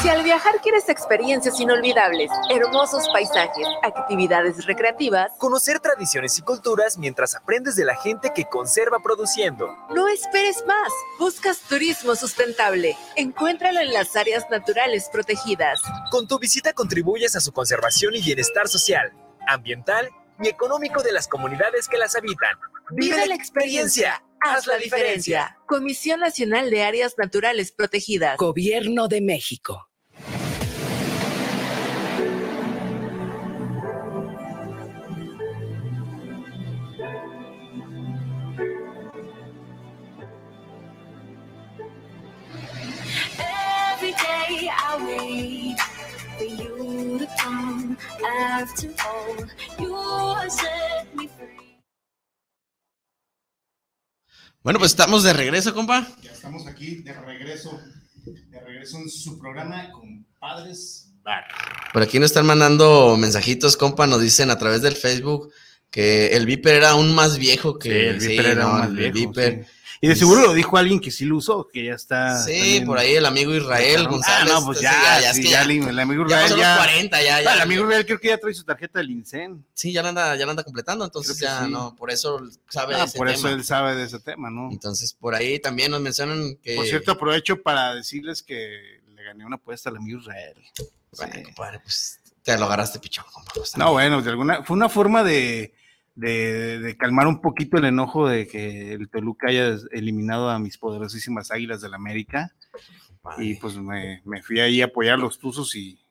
Si al viajar quieres experiencias inolvidables, hermosos paisajes, actividades recreativas, Conocer tradiciones y culturas mientras aprendes de la gente que conserva produciendo. no esperes más. Buscas turismo sustentable. Encuéntralo en las áreas naturales protegidas. Con tu visita contribuyes a su conservación y bienestar social, ambiental y económico de las comunidades que las habitan. Vive la experiencia. Haz la diferencia. Comisión Nacional de Áreas Naturales Protegidas. Gobierno de México. Bueno, pues estamos de regreso, compa. Ya estamos aquí de regreso, de regreso en su programa Compadres Bar. Por aquí nos están mandando mensajitos, compa. Nos dicen a través del Facebook que el Viper era aún más viejo que Sí, el Viper era no, más el viejo, Viper. sí. Y de seguro lo dijo alguien que sí lo usó, que ya está. Sí, también- por ahí el amigo Israel Ah, González. no, pues ya, es sí, que ya, ya- el, amigo Israel ya. 40, ya, ya. Ah, el amigo Israel creo que ya trae su tarjeta del INSEN. Sí, ya la anda, ya la anda completando, entonces ya sí. no, por eso sabe Ah, de ese por eso él sabe de ese tema, ¿no? Entonces, por ahí también nos mencionan que. Por cierto, aprovecho para decirles que le gané una apuesta al amigo Israel. Bueno, Sí. compadre, pues te lo agarraste pichón, No, bueno, de alguna, fue una forma de, de, de calmar un poquito el enojo de que el Toluca haya eliminado a mis poderosísimas águilas del América. Y pues me, me fui ahí a apoyar a los tuzos y,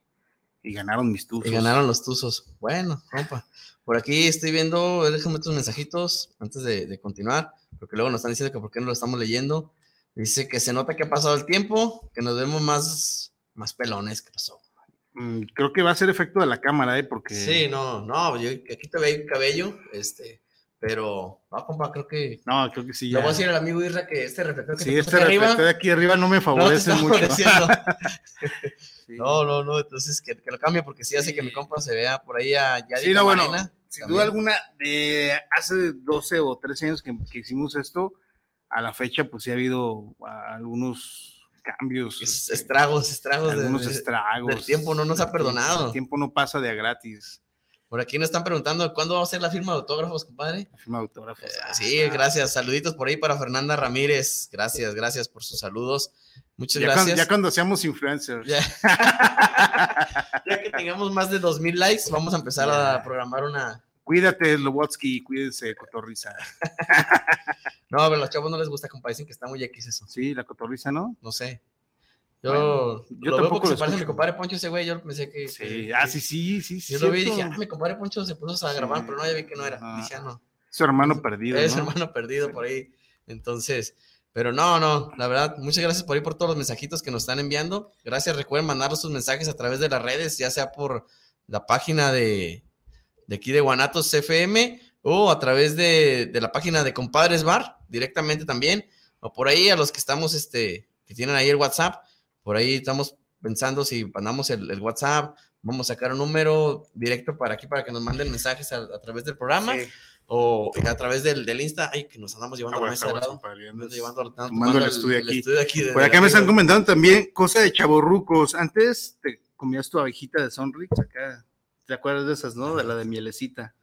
Y ganaron mis tuzos. Y ganaron los tuzos. Bueno, compa. Por aquí estoy viendo, déjame tus mensajitos antes de, de continuar, porque luego nos están diciendo que por qué no lo estamos leyendo. Dice que se nota que ha pasado el tiempo, que nos vemos más, más pelones. ¿Qué pasó? Mm, creo que va a ser efecto de la cámara, ¿eh? Porque. Sí, no, no, yo aquí te veo cabello, este, pero, no, compa, creo que. No, creo que sí. Le Ya. voy a decir al amigo Irra que este reflector que Sí, te este arriba, reflector de aquí arriba no me favorece mucho. No, no, no, entonces que, que lo cambie porque sí hace que mi compa se vea por ahí a Yadi Sí, no, bueno, Camarena. sin también. duda alguna, de hace 12 o 13 años que, que hicimos esto, a la fecha, pues sí ha habido algunos cambios. Es- este, estragos, estragos Algunos de- estragos. del tiempo no nos ha El perdonado. El tiempo no pasa de a gratis. Por aquí nos están preguntando cuándo va a ser la firma de autógrafos, compadre. La firma de autógrafos. Eh, sí, gracias. Saluditos por ahí para Fernanda Ramírez. Gracias, gracias por sus saludos. Muchas Ya, cuando, gracias. ya cuando seamos influencers. Ya. Ya que tengamos más de 2000 likes, vamos a empezar a programar una. Cuídate, Lobotsky, cuídense, Cotorriza. No, pero a los chavos no les gusta, compadre. Dicen que está muy X eso. Sí, la Cotorriza, ¿no? No sé. Yo, Bueno, yo lo veo tampoco porque lo se parece a mi compadre Poncho ese güey. Yo pensé que. Sí, que- ah, que- sí, sí, sí. Yo lo vi y dije, ah, mi compadre Poncho se puso a grabar, Sí. pero no, ya vi que no era. Ah. Dije, ah, no. Su hermano perdido. Es ¿no? hermano perdido por ahí. Entonces, pero no, no, la verdad, muchas gracias por ahí por todos los mensajitos que nos están enviando. Gracias, recuerden mandarnos sus mensajes a través de las redes, ya sea por la página de, de aquí de Guanatos FM o a través de, de la página de Compadres Bar, directamente también, o por ahí a los que estamos, este, que tienen ahí el WhatsApp, por ahí estamos pensando si mandamos el, el WhatsApp, vamos a sacar un número directo para aquí para que nos manden mensajes a, a través del programa Sí. o a través del, del Insta, ay, que nos andamos llevando Ah, la bueno, mesa lado. andas llevando, ando tomando tomando el estudio aquí. estudio aquí de- Por de acá me están comentando también cosa de chaborrucos. Antes te comías tu abejita de Sonrix acá. ¿Te acuerdas de esas, no? De la de mielecita.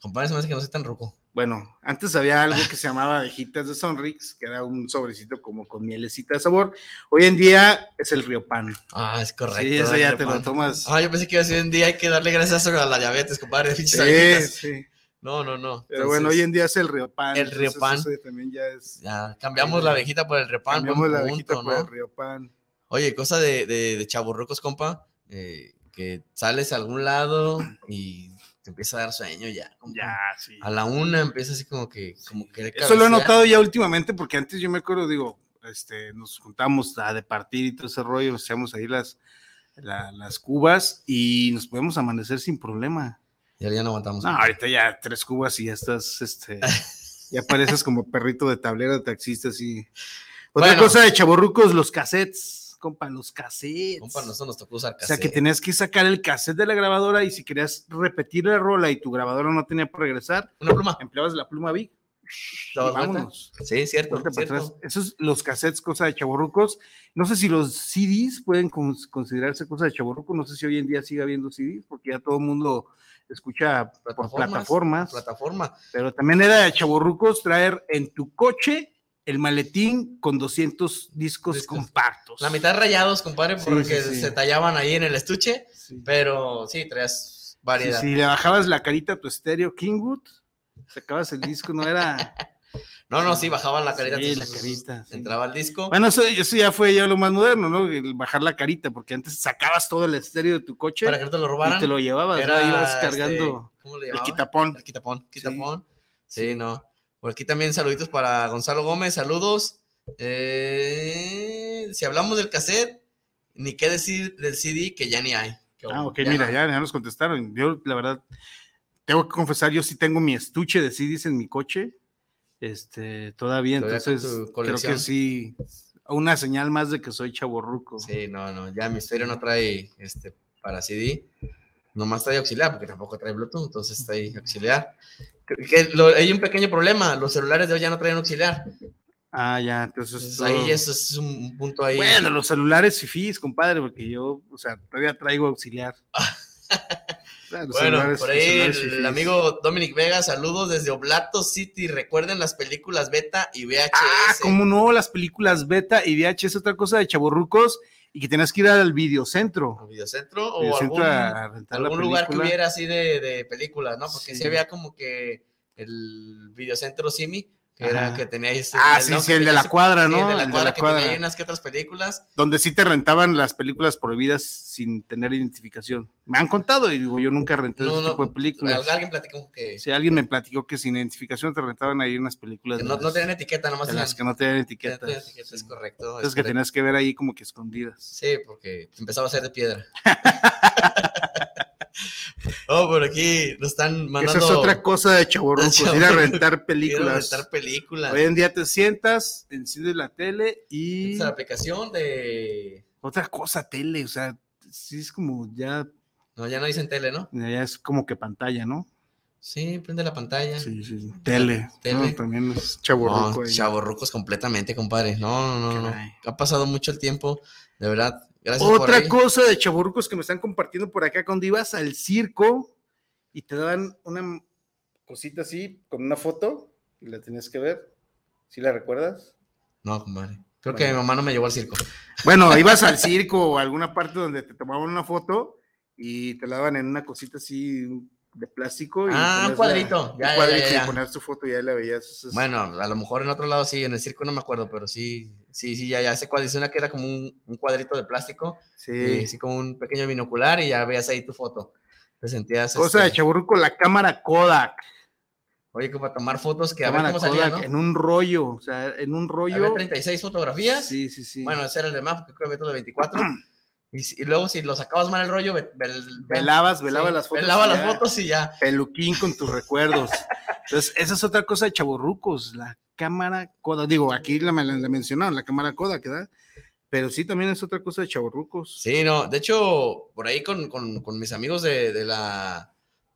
Compadre, se me hace que no soy tan ruco. Bueno, antes había algo que se llamaba abejitas de Sonrix, que era un sobrecito como con mielecita de sabor. Hoy en día es el Río Pan. Ah, es correcto. Sí, eso ya te lo pan. tomas. Ah, yo pensé que decir un día hay que darle gracias a la diabetes, compadre. Sí, sí. No, no, no. Pero bueno, hoy en día es el Río Pan. El Río entonces Pan. eso también ya es. Ya, cambiamos la abejita por el repan. Cambiamos la abejita por el Río Pan. Oye, cosa de, de, de chaburrucos, compa, eh, que sales a algún lado y te empieza a dar sueño ya. compa. Ya, sí. A la una empieza así como que, como que Eso lo he notado ya últimamente, porque antes yo me acuerdo, digo, este, nos juntamos a de partir y todo ese rollo, nos echamos ahí las, la- las cubas y nos podemos amanecer sin problema. Ya, ya no aguantamos. No, ahorita ya tres cubas y ya estás, este, ya pareces como perrito de tablero de taxista, así. Otra Bueno. cosa de chaborrucos, los cassettes, compa, los cassettes. Compa, nosotros nos tocó usar O sea, que cassette. tenías que sacar el cassette de la grabadora y si querías repetir la rola y tu grabadora no tenía para regresar, Una pluma. empleabas la pluma Big. Vámonos. Sí, cierto. Cierto. Esos los cassettes, cosa de chaborrucos. No sé si los CDs pueden cons- considerarse cosa de chaborruco. No sé si hoy en día sigue habiendo CDs, porque ya todo el mundo escucha por plataformas. Plataforma. Pero también era de chaborrucos traer en tu coche el maletín con 200 discos, compactos. La mitad rayados, compadre, porque sí, sí. se tallaban ahí en el estuche, pero sí, traías Si, variedad. si le bajabas la carita a tu estéreo Kingwood, sacabas el disco, no era. No, no, sí, bajaban la carita. Sí, la carita, sí. Entraba el disco. Bueno, eso, eso ya fue ya lo más moderno, ¿no? El bajar la carita, porque antes sacabas todo el estéreo de tu coche. Para que no te lo robaran. Y te lo llevabas, Era, ¿no? ibas este, cargando ¿cómo le el quitapón. El quitapón, quitapón. Sí, no. Por aquí también saluditos para Gonzalo Gómez, saludos. Eh, si hablamos del cassette, ni qué decir del CD que ya ni hay. Ah, ok, ya mira, no. ya, ya nos contestaron. Yo, la verdad, tengo que confesar, yo sí tengo mi estuche de CDs en mi coche. Este, todavía, entonces, creo que sí, una señal más de que soy chaborruco. Sí, no, no, ya mi estéreo no trae este para CD, nomás trae auxiliar, porque tampoco trae Bluetooth, entonces trae auxiliar. Que- lo- hay un pequeño problema, los celulares de hoy ya no traen auxiliar. Ah, ya, entonces. Entonces, ahí eso es un, un punto ahí. Bueno, los celulares fifís, compadre, porque yo, o sea, todavía traigo auxiliar. Los Bueno, por ahí el, amigo Dominic Vega, saludos desde Oblato City. Recuerden las películas beta y VHS. Ah, cómo no, las películas beta y VHS, otra cosa de chaborrucos, y que tenías que ir al videocentro. videocentro o Videocentro algún, lugar que hubiera así de, de películas, ¿no? Porque sí. Sí. había como que el videocentro Simi, que era que tenía ahí Ah, el- sí, ¿no? sí, el de la cuadra, sí, ¿no? el de El la de cuadra la que cuadra. tenía unas que otras películas. Donde sí te rentaban las películas prohibidas sin tener identificación. Me han contado y digo, yo nunca renté No, ese no, tipo de películas. Alguien platicó que, Si alguien me platicó que sin identificación te rentaban ahí unas películas. que no, las- no tenían etiqueta, nomás de las que no tenían etiqueta, es correcto. es Entonces que correcto. tenías que ver ahí como que escondidas. Sí, porque empezaba a ser de piedra. oh, por aquí nos están mandando. Esa es otra cosa de chaborrucos, ir a chavorrucos. rentar Ir a películas. rentar películas. Hoy en día te sientas, enciendes la tele y Esa aplicación de. otra cosa tele, o sea, sí es como ya, No, ya no dicen tele, ¿no? ya es como que pantalla, ¿no? Sí, prende la pantalla. Sí, sí, tele. Tele. ¿no? También es chaborruco. No, ahí. chavorrucos completamente, compadre. No, no, no. Ha pasado mucho el tiempo, de verdad. Gracias Otra cosa de chaborrucos que me están compartiendo por acá, cuando ibas al circo y te daban una cosita así con una foto y la tenías que ver. ¿Sí la recuerdas? No, compadre. Creo Bueno. que mi mamá no me llevó al circo. Bueno, ibas al circo o a alguna parte donde te tomaban una foto y te la daban en una cosita así de plástico. Y Ah, un cuadrito. La, Ya, ya, un cuadrito ya, ya. y ponías tu foto y ahí la veías. Eso Bueno, a lo mejor en otro lado sí, en el circo no me acuerdo, pero sí, sí, sí, ya, ya. Dice una que era como un, un cuadrito de plástico, sí. y así como un pequeño binocular y ya veías ahí tu foto. Te sentías. Cosa de este, chaborruco, la cámara Kodak. Oye, como para tomar fotos que a ver Cámara salía, ¿no? en un rollo, o sea, en un rollo. Había 36 fotografías. Sí, sí, sí. Bueno, ese era el de más, porque creo que había otro de 24. y, y luego, si lo sacabas mal el rollo, ve- ve- velabas, velabas sí, las fotos. Velaba las fotos y ya. Peluquín con tus recuerdos. Entonces, esa es otra cosa de chaborrucos, la cámara Kodak. Digo, aquí la, la, la mencionaron, la cámara Kodak, ¿verdad? Pero sí, también es otra cosa de chaborrucos. Sí, no, de hecho, por ahí con, con- con mis amigos de, de la,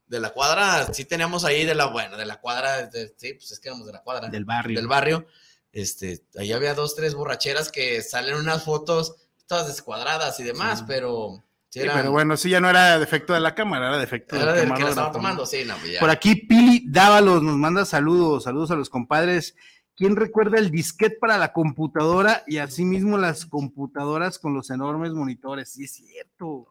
de la cuadra, sí teníamos ahí de la, bueno, de la cuadra, de- sí, pues es que éramos de la cuadra. Del barrio. Del barrio. Este, ahí había dos, tres borracheras que salen unas fotos todas descuadradas y demás, Sí. pero... sí Sí, eran- pero bueno, sí ya no era defecto de la cámara, era defecto era del del que la estaba tomando, sí, no, pues ya. Por aquí Pili Dávalos nos manda saludos, saludos a los compadres. ¿Quién recuerda el disquete para la computadora y asimismo las computadoras con los enormes monitores? Sí, es cierto.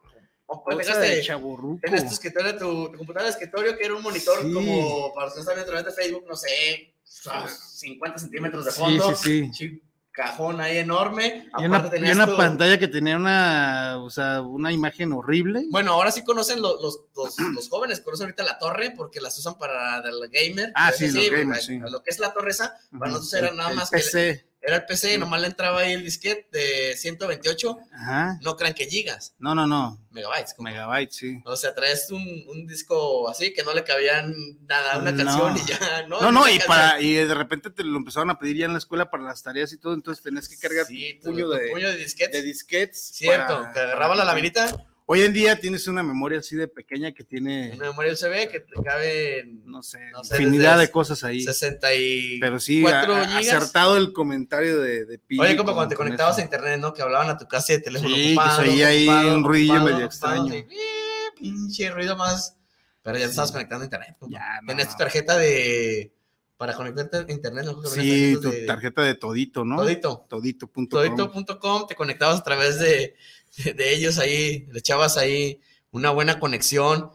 Oh, pues Cosa dejaste- de chavorruco. Tienes tu escritorio, tu, tu computadora de escritorio, que era un monitor Sí. como, para los que a través de Facebook, no sé, 50 centímetros de Sí, fondo. sí, sí. chi- Cajón ahí enorme. Y una, y una pantalla que tenía una, o sea, una imagen horrible. Bueno, ahora sí conocen los, los, los, los jóvenes, conocen ahorita la torre porque las usan para el gamer. Ah, sí, los gamers, sí. Lo que es la torre esa, para nosotros era nada el más que PC. Era el PC, nomás le entraba ahí el disquete de 128, Ajá. no crean que gigas, No, no, no. megabytes. como- Megabytes, sí. O sea, traes un, un disco así que no le cabían nada, una No. canción y ya, ¿no? No, no, y para, y de repente te lo empezaron a pedir ya en la escuela para las tareas y todo, entonces tenías que cargar Sí, tu puño de, puño de disquetes. de disquetes. Cierto, para- que agarraba la laminita, Hoy en día tienes una memoria así de pequeña que tiene, una memoria USB que te cabe no sé, No sé, infinidad de cosas ahí. 60 y Pero sí, a- acertado el comentario de, de Pili Oye, como cuando te con conectabas eso. a internet, ¿no? Que hablaban a tu casa de teléfono Sí, que ocupado. se oía ahí ocupado, un ruidillo ocupado, medio extraño. sí, eh, pinche ruido más. Pero ya te estabas conectando a internet. Ya, no, Tenías tu tarjeta de. Para conectarte a internet, ¿no? Sí, tu de- tarjeta de todito, ¿no? Todito. Todito.com. Todito.com, te conectabas a través de, de, ellos ahí, le echabas ahí una buena conexión.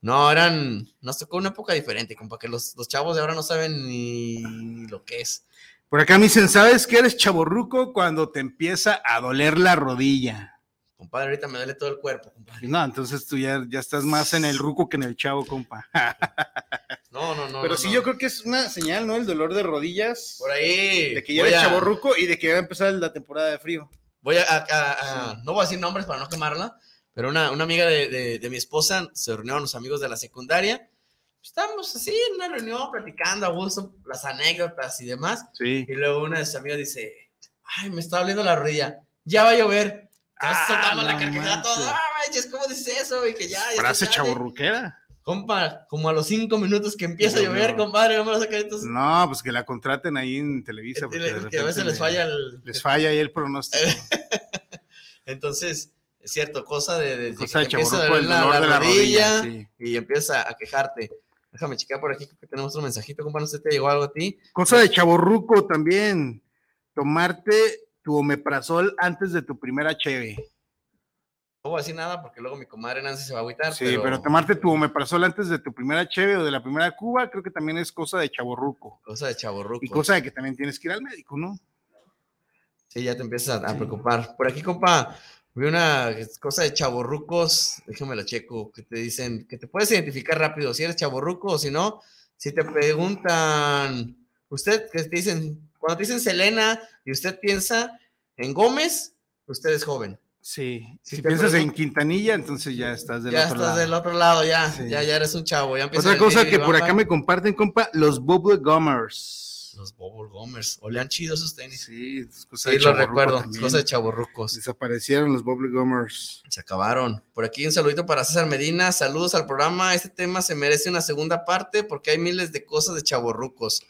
No, eran. Nos tocó una época diferente, compa, que los, los chavos de ahora no saben ni, ni lo que es. Por acá me dicen, ¿sabes que eres chaborruco cuando te empieza a doler la rodilla? Compadre, ahorita me duele todo el cuerpo, compadre. No, entonces tú ya, ya estás más en el ruco que en el chavo, compa. No, no, no. Pero no, sí, no. yo creo que es una señal, ¿no? El dolor de rodillas. Por ahí. De que ya eres a- chaborruco y de que ya va a empezar la temporada de frío. Voy a, a- a- no voy a decir nombres para no quemarla, pero una, una amiga de, de- de mi esposa se reunió con los amigos de la secundaria. Estábamos así en una reunión platicando a gusto las anécdotas y demás. Sí. Y luego una de sus amigas dice, ay, me está doliendo la rodilla, ya va a llover. Ah, soltamos la no carcajada todos, manches. ah, manches, ¿cómo dices eso? Y que ya, ya Frase está tarde". chaborruquera. Compa, como a los cinco minutos que empieza a llover, no. compadre, no me lo sacan entonces. No, pues que la contraten ahí en Televisa. porque de que a veces les le- falla el, Les falla ahí el pronóstico. Entonces, es cierto, cosa de, de- Cosa de empieza a el la, dolor la de la rodilla, rodilla, sí. y empieza a quejarte. Déjame checar por aquí, que tenemos otro mensajito, compa, no sé si te llegó algo a ti. Cosa de chaborruco también. Tomarte tu omeprazol antes de tu primera cheve. No voy a decir nada porque luego mi comadre Nancy se va a agüitar. Sí, pero, tomarte tu omeprazol antes de tu primera cheve o de la primera cuba, creo que también es cosa de chaborruco. Cosa de chaborruco. Y cosa de que también tienes que ir al médico, ¿no? Sí, ya te empiezas a, a preocupar. Por aquí, compa, vi una cosa de chaborrucos, déjame lo checo, que te dicen que te puedes identificar rápido si eres chaborruco o si no. Si te preguntan, usted, que te dicen, cuando te dicen Selena y usted piensa en Gómez, usted es joven. Sí, Si piensas en Quintanilla, entonces ya estás del ya otro estás lado. del otro lado, ya, Sí. ya, ya eres un chavo. Ya Otra cosa que por acá me comparten, compa, los Bubble Gummers. Los Bubble Gomers, olean chidos esos tenis. Sí, es cosa Sí, de lo recuerdo, también. cosa de chaborrucos. Desaparecieron los Bubble Gummers. Se acabaron. Por aquí un saludito para César Medina. Saludos al programa. Este tema se merece una segunda parte porque hay miles de cosas de chaborrucos.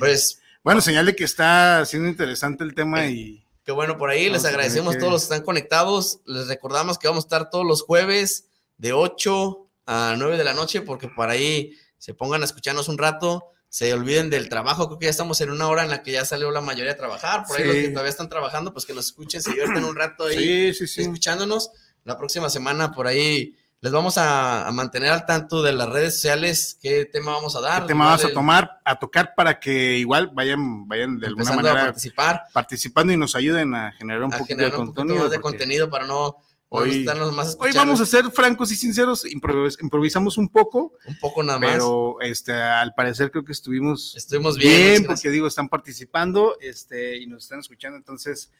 Pues Bueno, señal de que está siendo interesante el tema y qué bueno por ahí. Les Vamos agradecemos a que- todos los que están conectados. Les recordamos que vamos a estar todos los jueves de 8 a 9 de la noche porque por ahí se pongan a escucharnos un rato. Se olviden del trabajo, creo que ya estamos en una hora en la que ya salió la mayoría a trabajar. Por ahí Sí. los que todavía están trabajando, pues que nos escuchen, se divierten un rato ahí Sí, sí, sí. escuchándonos. La próxima semana por ahí les vamos a, a mantener al tanto de las redes sociales, qué tema vamos a dar. ¿Qué tema vas a el- tomar, a tocar para que igual vayan, vayan de alguna a manera participar. participando y nos ayuden a generar un a poquito generar de un poquito contenido? más de contenido para no, hoy- estarnos más Hoy vamos a ser francos y sinceros, improvis- improvisamos un poco, un poco nada más. pero este, al parecer creo que estuvimos, Estuvimos bien, muchas porque digo, están participando este, y nos están escuchando, entonces,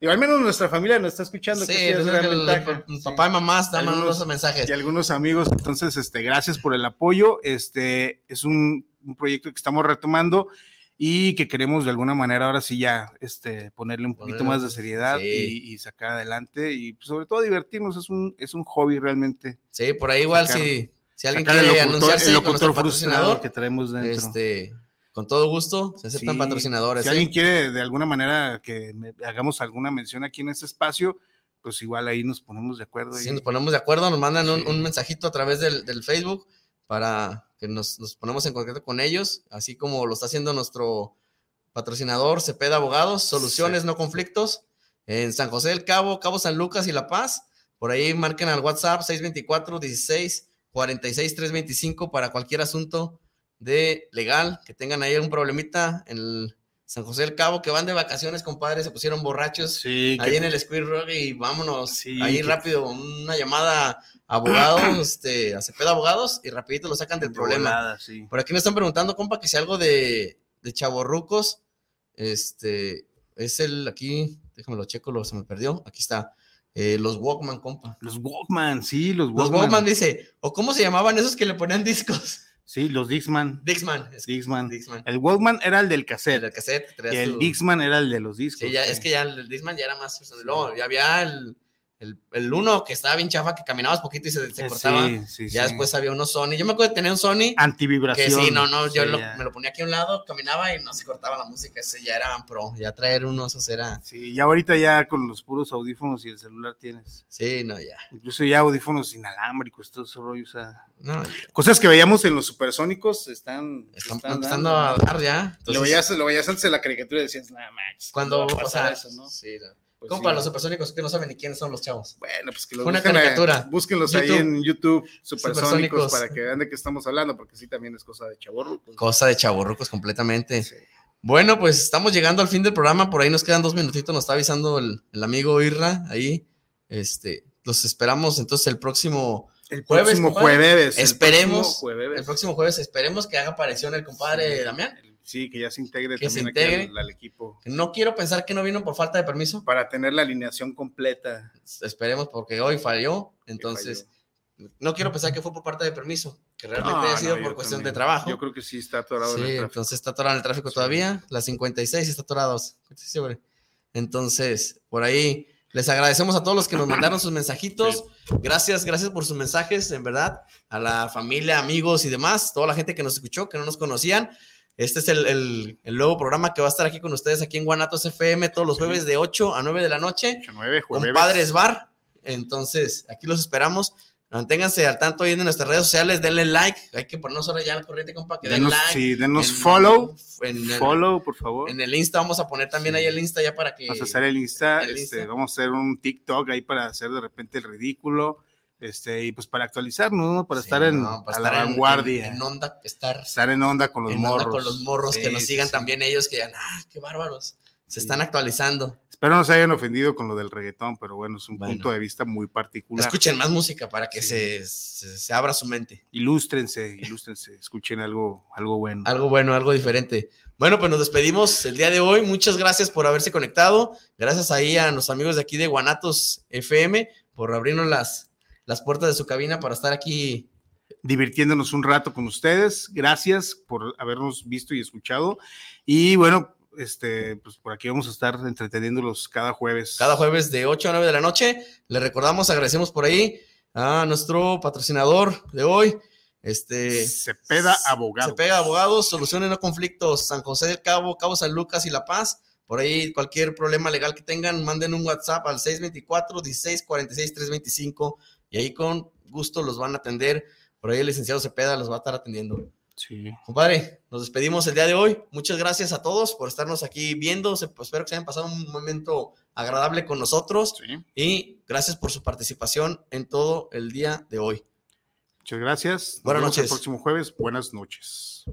digo, al menos nuestra familia nos está escuchando. Sí, que sí es ventaja. el papá y mamá están mandando esos mensajes. y algunos amigos. Entonces, este, gracias por el apoyo. Este es un, un proyecto que estamos retomando y que queremos de alguna manera ahora sí ya este, ponerle un poquito más de seriedad sí. y, y sacar adelante y pues, sobre todo divertirnos. Es un, es un hobby realmente. Sí, por ahí igual Sacar- si, si alguien sacar el quiere locutor- anunciarse el con nuestro locutor patrocinador, que traemos dentro. este, con todo gusto, se aceptan Sí, patrocinadores. Si ¿eh? alguien quiere de alguna manera que me- hagamos alguna mención aquí en este espacio, pues igual ahí nos ponemos de acuerdo. Si y- nos ponemos de acuerdo, nos mandan un, un mensajito a través del, del Facebook para que nos, nos ponemos en contacto con ellos, así como lo está haciendo nuestro patrocinador Cepeda Abogados, Soluciones No Conflictos, en San José del Cabo, Cabo San Lucas y La Paz. Por ahí marquen al WhatsApp 624 16 46 325 para cualquier asunto de legal, que tengan ahí algún problemita en el San José del Cabo, que van de vacaciones, compadre, se pusieron borrachos Sí, ahí que- en el Squid Rock y vámonos. Sí, ahí que- rápido, una llamada a abogados, este, a Cepeda Abogados y rapidito lo sacan del de problema. sí. Por aquí nos están preguntando, compa, que si algo de, de chavorrucos, este, es el, aquí, déjame lo checo, lo, se me perdió, aquí está, eh, los Walkman, compa. Los Walkman, sí, los Los Walkman. Walkman dice, o cómo se llamaban esos que le ponían discos. Sí, los Dixman. Dixman, es Dixman. Dixman. El Walkman era el del cassette. El cassette, Y el tu- Dixman era el de los discos. Sí, ya, es que ya el Disman ya era más. Luego, ya había el, el, el uno que estaba bien chafa, que caminabas poquito y se, se Eh, cortaba. sí, sí, ya sí. después había unos Sony. Yo me acuerdo de tener un Sony. Antivibración. Que sí, no, no, yo lo- me lo ponía aquí a un lado, caminaba y no se cortaba la música. Ese ya era pro. Ya traer uno, eso era. Sí, ya ahorita ya con los puros audífonos y el celular tienes. Sí, no, ya. Incluso ya audífonos inalámbricos, todo ese rollo, o sea, No, cosas que veíamos en los supersónicos están, están están empezando dando. a dar ya. lo, Entonces, veías, lo veías antes de la caricatura y decías, nada más. cuando, ¿cómo va a o sea, pasar eso, ¿no? sí, no. Pues Compa, sí. los supersónicos que no saben ni quiénes son los chavos. Bueno, pues que los Una busquen caricatura. búsquenlos ahí en YouTube, supersónicos, Supersónicos. para que vean de qué estamos hablando, porque sí también es cosa de chaborro. Cosa de chaborrucos completamente. Bueno, pues estamos llegando al fin del programa. Por ahí nos quedan dos minutitos. Nos está avisando el, el amigo Irra ahí. Este, los esperamos entonces el próximo El jueves. próximo jueves. el Esperemos. próximo jueves. El próximo jueves esperemos que haga aparición el compadre Sí. Damián. Sí, que ya se integre Que se también aquí integre. al, al equipo. No quiero pensar que no vino por falta de permiso. Para tener la alineación completa. Esperemos porque hoy falló. Entonces, no quiero pensar que fue por parte de permiso. Que realmente No, haya sido no, por cuestión también. de trabajo. Yo creo que sí está atorado Sí, en el tráfico. entonces está atorado en el tráfico todavía. La 56 está. Sí, hombre. Entonces, por ahí les agradecemos a todos los que nos mandaron sus mensajitos. Gracias, gracias por sus mensajes, en verdad. A la familia, amigos y demás, toda la gente que nos escuchó, que no nos conocían. Este es el, el- el nuevo programa que va a estar aquí con ustedes, aquí en Guanatos FM, todos los jueves de 8 a 9 de la noche. nueve, Con jueves. Padres Bar. Entonces, aquí los esperamos. Manténganse al tanto ahí en nuestras redes sociales, denle like. Hay que ponernos ahora ya al corriente, compa, que den like. sí, denos En- follow. en el- follow, por favor. En el Insta vamos a poner también ahí el Insta ya para que. Vamos a hacer el Insta, el este, Insta. vamos a hacer un TikTok ahí para hacer de repente el ridículo, este, y pues para actualizarnos, ¿no? Para Sí, estar en, no, para a la en- vanguardia, En, en onda, estar estar en onda con los en onda morros. con los morros, que nos sigan sí. también ellos, que digan, ah, qué bárbaros. Se están actualizando. Espero no se hayan ofendido con lo del reggaetón, pero bueno, es un Bueno. punto de vista muy particular. Escuchen más música para que se, se, se abra su mente. Ilústrense, ilústrense, escuchen algo, algo bueno. Algo bueno, algo diferente. Bueno, pues nos despedimos el día de hoy. Muchas gracias por haberse conectado. Gracias ahí a los amigos de aquí de Guanatos FM por abrirnos las, las puertas de su cabina para estar aquí. divirtiéndonos un rato con ustedes. Gracias por habernos visto y escuchado. Y bueno, este, pues por aquí vamos a estar entreteniéndolos cada jueves. Cada jueves de 8 a 9 de la noche. Le recordamos, agradecemos por ahí a nuestro patrocinador de hoy. Este, Cepeda Abogado. Cepeda Abogados, soluciones no conflictos, San José del Cabo, Cabo San Lucas y La Paz. Por ahí, cualquier problema legal que tengan, manden un WhatsApp al 624 16 46 325 y ahí con gusto los van a atender. Por ahí el licenciado Cepeda los va a estar atendiendo. Sí. Compadre, nos despedimos el día de hoy. Muchas gracias a todos por estarnos aquí viendo. Se- pues, espero que se hayan pasado un momento agradable con nosotros. Y gracias por su participación en todo el día de hoy. Muchas gracias. Nos Buenas vemos el noches. próximo jueves. Buenas noches.